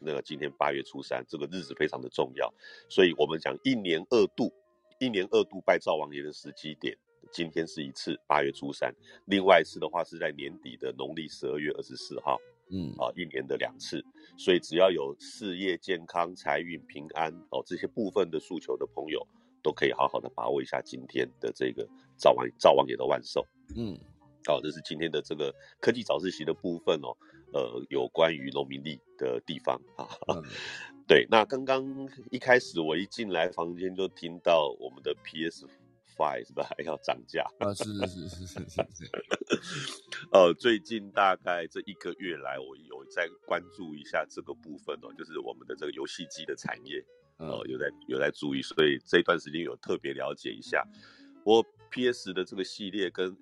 那个今天八月初三这个日子非常的重要，所以我们讲一年二度，一年二度拜灶王爷的时机点。今天是一次八月初三，另外一次的话是在年底的农历十二月二十四号，嗯，啊，一年的两次，所以只要有事业、健康、财运、平安哦这些部分的诉求的朋友，都可以好好的把握一下今天的这个灶王灶王爷的万寿，嗯，好，这是今天的这个科技早自习的部分哦，呃，有关于农民历的地方啊，对，那刚刚一开始我一进来房间就听到我们的 PS。是不是还要涨价啊？是是是是是是。呃，最近大概这一个月来，我有在关注一下这个部分哦，就是我们的这个游戏机的产业，哦，有在有在注意，所以这一段时间有特别了解一下。我 PS 的这个系列跟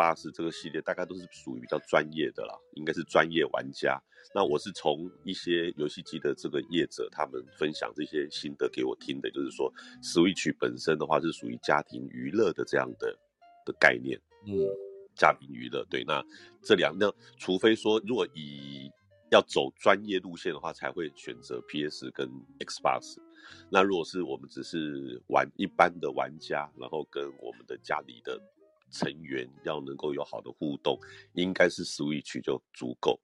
八十这个系列大概都是属于比较专业的啦，应该是专业玩家。那我是从一些游戏机的这个业者他们分享这些心得给我听的，就是说 Switch 本身的话是属于家庭娱乐的这样的的概念，嗯，家庭娱乐。对，那这两那除非说如果以要走专业路线的话，才会选择 PS 跟 Xbox。那如果是我们只是玩一般的玩家，然后跟我们的家里的。成员要能够有好的互动，应该是 Switch 就足够。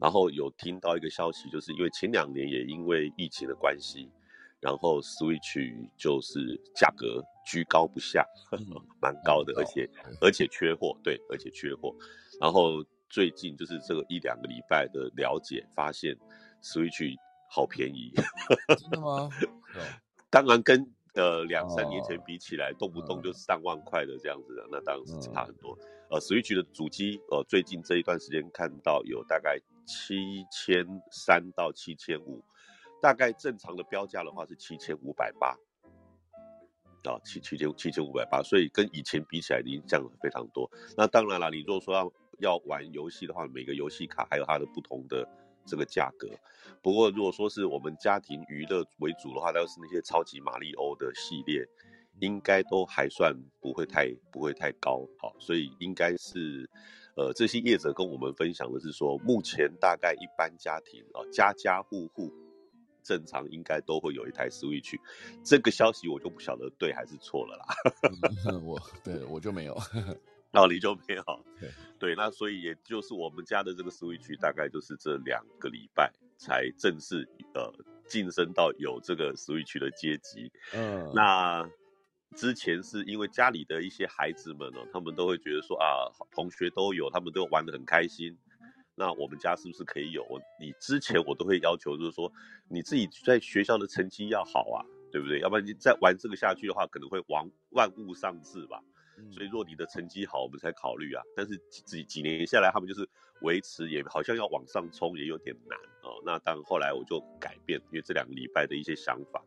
然后有听到一个消息，就是因为前两年也因为疫情的关系，然后 Switch 就是价格居高不下，蛮高的，而且而且缺货，对，而且缺货。然后最近就是这个一两个礼拜的了解，发现 Switch 好便宜，真的吗？当然跟。呃，两三年前比起来，动不动就上万块的这样子的，那当然是差很多。呃，Switch 的主机，呃，最近这一段时间看到有大概七千三到七千五，大概正常的标价的话是七千五百八，啊，七七千七千五百八，所以跟以前比起来已经降了非常多。那当然了，你如果说要要玩游戏的话，每个游戏卡还有它的不同的。这个价格，不过如果说是我们家庭娱乐为主的话，都是那些超级马里欧的系列，应该都还算不会太不会太高，好，所以应该是，呃，这些业者跟我们分享的是说，目前大概一般家庭啊，家家户户正常应该都会有一台 Switch，这个消息我就不晓得对还是错了啦。我对我就没有。道理就没有，对对，那所以也就是我们家的这个 Switch 大概就是这两个礼拜才正式呃晋升到有这个 Switch 的阶级。嗯，那之前是因为家里的一些孩子们呢，他们都会觉得说啊，同学都有，他们都玩的很开心，那我们家是不是可以有？你之前我都会要求，就是说你自己在学校的成绩要好啊，对不对？要不然你再玩这个下去的话，可能会玩万物丧志吧。所以若你的成绩好，我们才考虑啊。但是几几年下来，他们就是维持，也好像要往上冲，也有点难哦。那当后来我就改变，因为这两个礼拜的一些想法，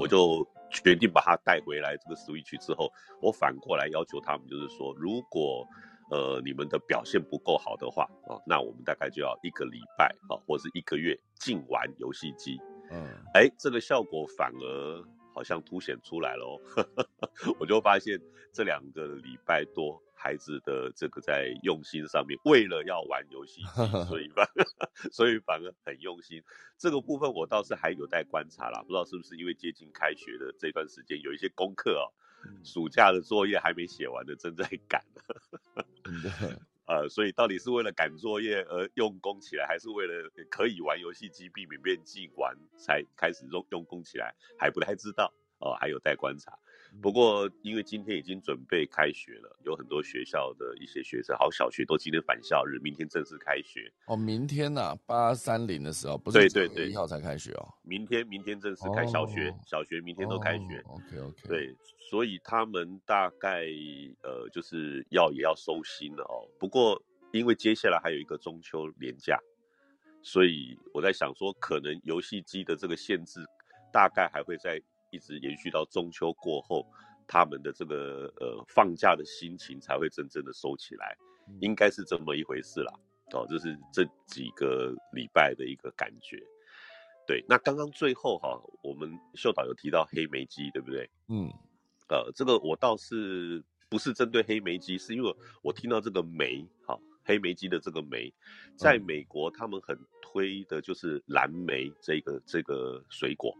我就决定把他带回来这个 Switch 之后，我反过来要求他们，就是说，如果呃你们的表现不够好的话啊，那我们大概就要一个礼拜啊，或是一个月禁玩游戏机。嗯，哎，这个效果反而。好像凸显出来了，我就发现这两个礼拜多，孩子的这个在用心上面，为了要玩游戏，所以反 所以反而很用心。这个部分我倒是还有待观察啦，不知道是不是因为接近开学的这段时间，有一些功课哦，暑假的作业还没写完的，正在赶。呃，所以到底是为了赶作业而用功起来，还是为了可以玩游戏机避免被禁玩才开始用用功起来，还不太知道哦，还有待观察。不过因为今天已经准备开学了，有很多学校的一些学生，好小学都今天返校日，明天正式开学。哦，明天呐，八三零的时候，不是对对对，一号才开学哦。明天明天正式开小学，小学明天都开学。OK OK。对。所以他们大概呃就是要也要收心了哦。不过因为接下来还有一个中秋连假，所以我在想说，可能游戏机的这个限制大概还会在一直延续到中秋过后，他们的这个呃放假的心情才会真正的收起来，应该是这么一回事啦。哦，这是这几个礼拜的一个感觉。对，那刚刚最后哈，我们秀导有提到黑莓鸡，对不对？嗯。呃，这个我倒是不是针对黑莓鸡，是因为我听到这个莓，哈，黑莓鸡的这个莓，在美国他们很推的就是蓝莓这个这个水果，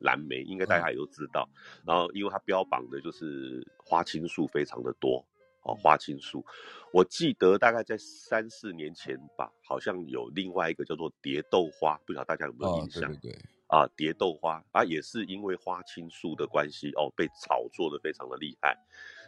蓝莓应该大家也都知道，然后因为它标榜的就是花青素非常的多，哦，花青素，我记得大概在三四年前吧，好像有另外一个叫做蝶豆花，不晓得大家有没有印象？对对对。啊，蝶豆花啊，也是因为花青素的关系哦，被炒作的非常的厉害，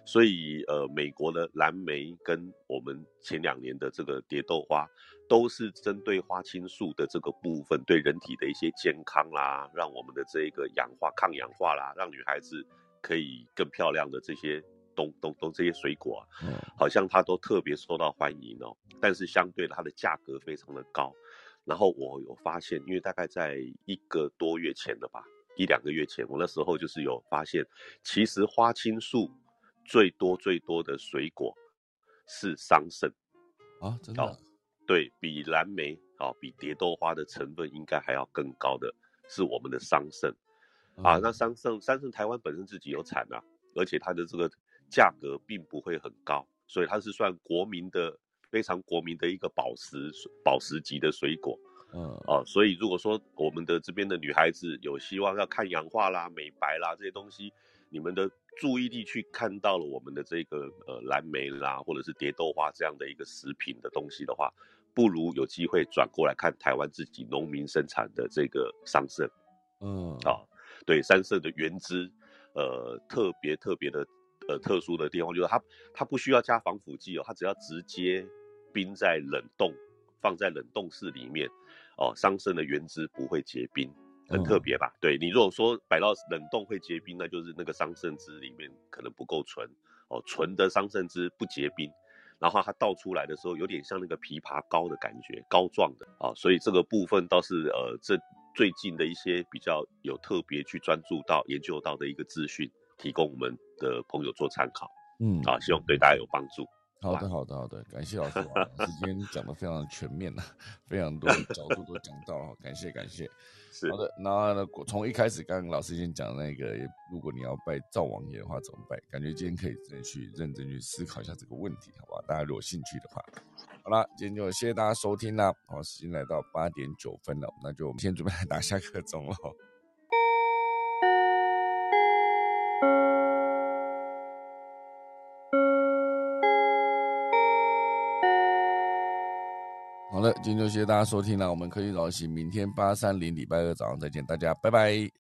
所以呃，美国的蓝莓跟我们前两年的这个蝶豆花，都是针对花青素的这个部分，对人体的一些健康啦，让我们的这个氧化抗氧化啦，让女孩子可以更漂亮的这些东东东这些水果啊，好像它都特别受到欢迎哦，但是相对它的价格非常的高。然后我有发现，因为大概在一个多月前了吧，一两个月前，我那时候就是有发现，其实花青素最多最多的水果是桑葚啊，真的，对比蓝莓啊，比蝶豆花的成分应该还要更高的是我们的桑葚啊。那桑葚，桑葚台湾本身自己有产啊，而且它的这个价格并不会很高，所以它是算国民的。非常国民的一个宝石宝石级的水果，嗯哦，所以如果说我们的这边的女孩子有希望要看氧化啦、美白啦这些东西，你们的注意力去看到了我们的这个呃蓝莓啦，或者是蝶豆花这样的一个食品的东西的话，不如有机会转过来看台湾自己农民生产的这个桑葚，嗯啊，对，桑葚的原汁，呃，特别特别的呃特殊的地方就是它它不需要加防腐剂哦，它只要直接。冰在冷冻，放在冷冻室里面，哦，桑葚的原汁不会结冰，很特别吧？对你如果说摆到冷冻会结冰，那就是那个桑葚汁里面可能不够纯，哦，纯的桑葚汁不结冰，然后它倒出来的时候有点像那个枇杷膏的感觉，膏状的啊，所以这个部分倒是呃，这最近的一些比较有特别去专注到研究到的一个资讯，提供我们的朋友做参考，嗯，啊，希望对大家有帮助。好的，好的，好的，感谢老师，老师今天讲的非常全面呐，非常多角度都讲到了，感谢感谢。是好的，那从一开始刚刚老师先讲那个，如果你要拜灶王爷的话怎么拜？感觉今天可以真的去认真去思考一下这个问题，好不好？大家如果兴趣的话，好啦，今天就谢谢大家收听啦。好，时间来到八点九分了，那就我们先准备打下课钟了。好了，今天就谢谢大家收听了，我们可以早起，明天八三零礼拜二早上再见，大家拜拜。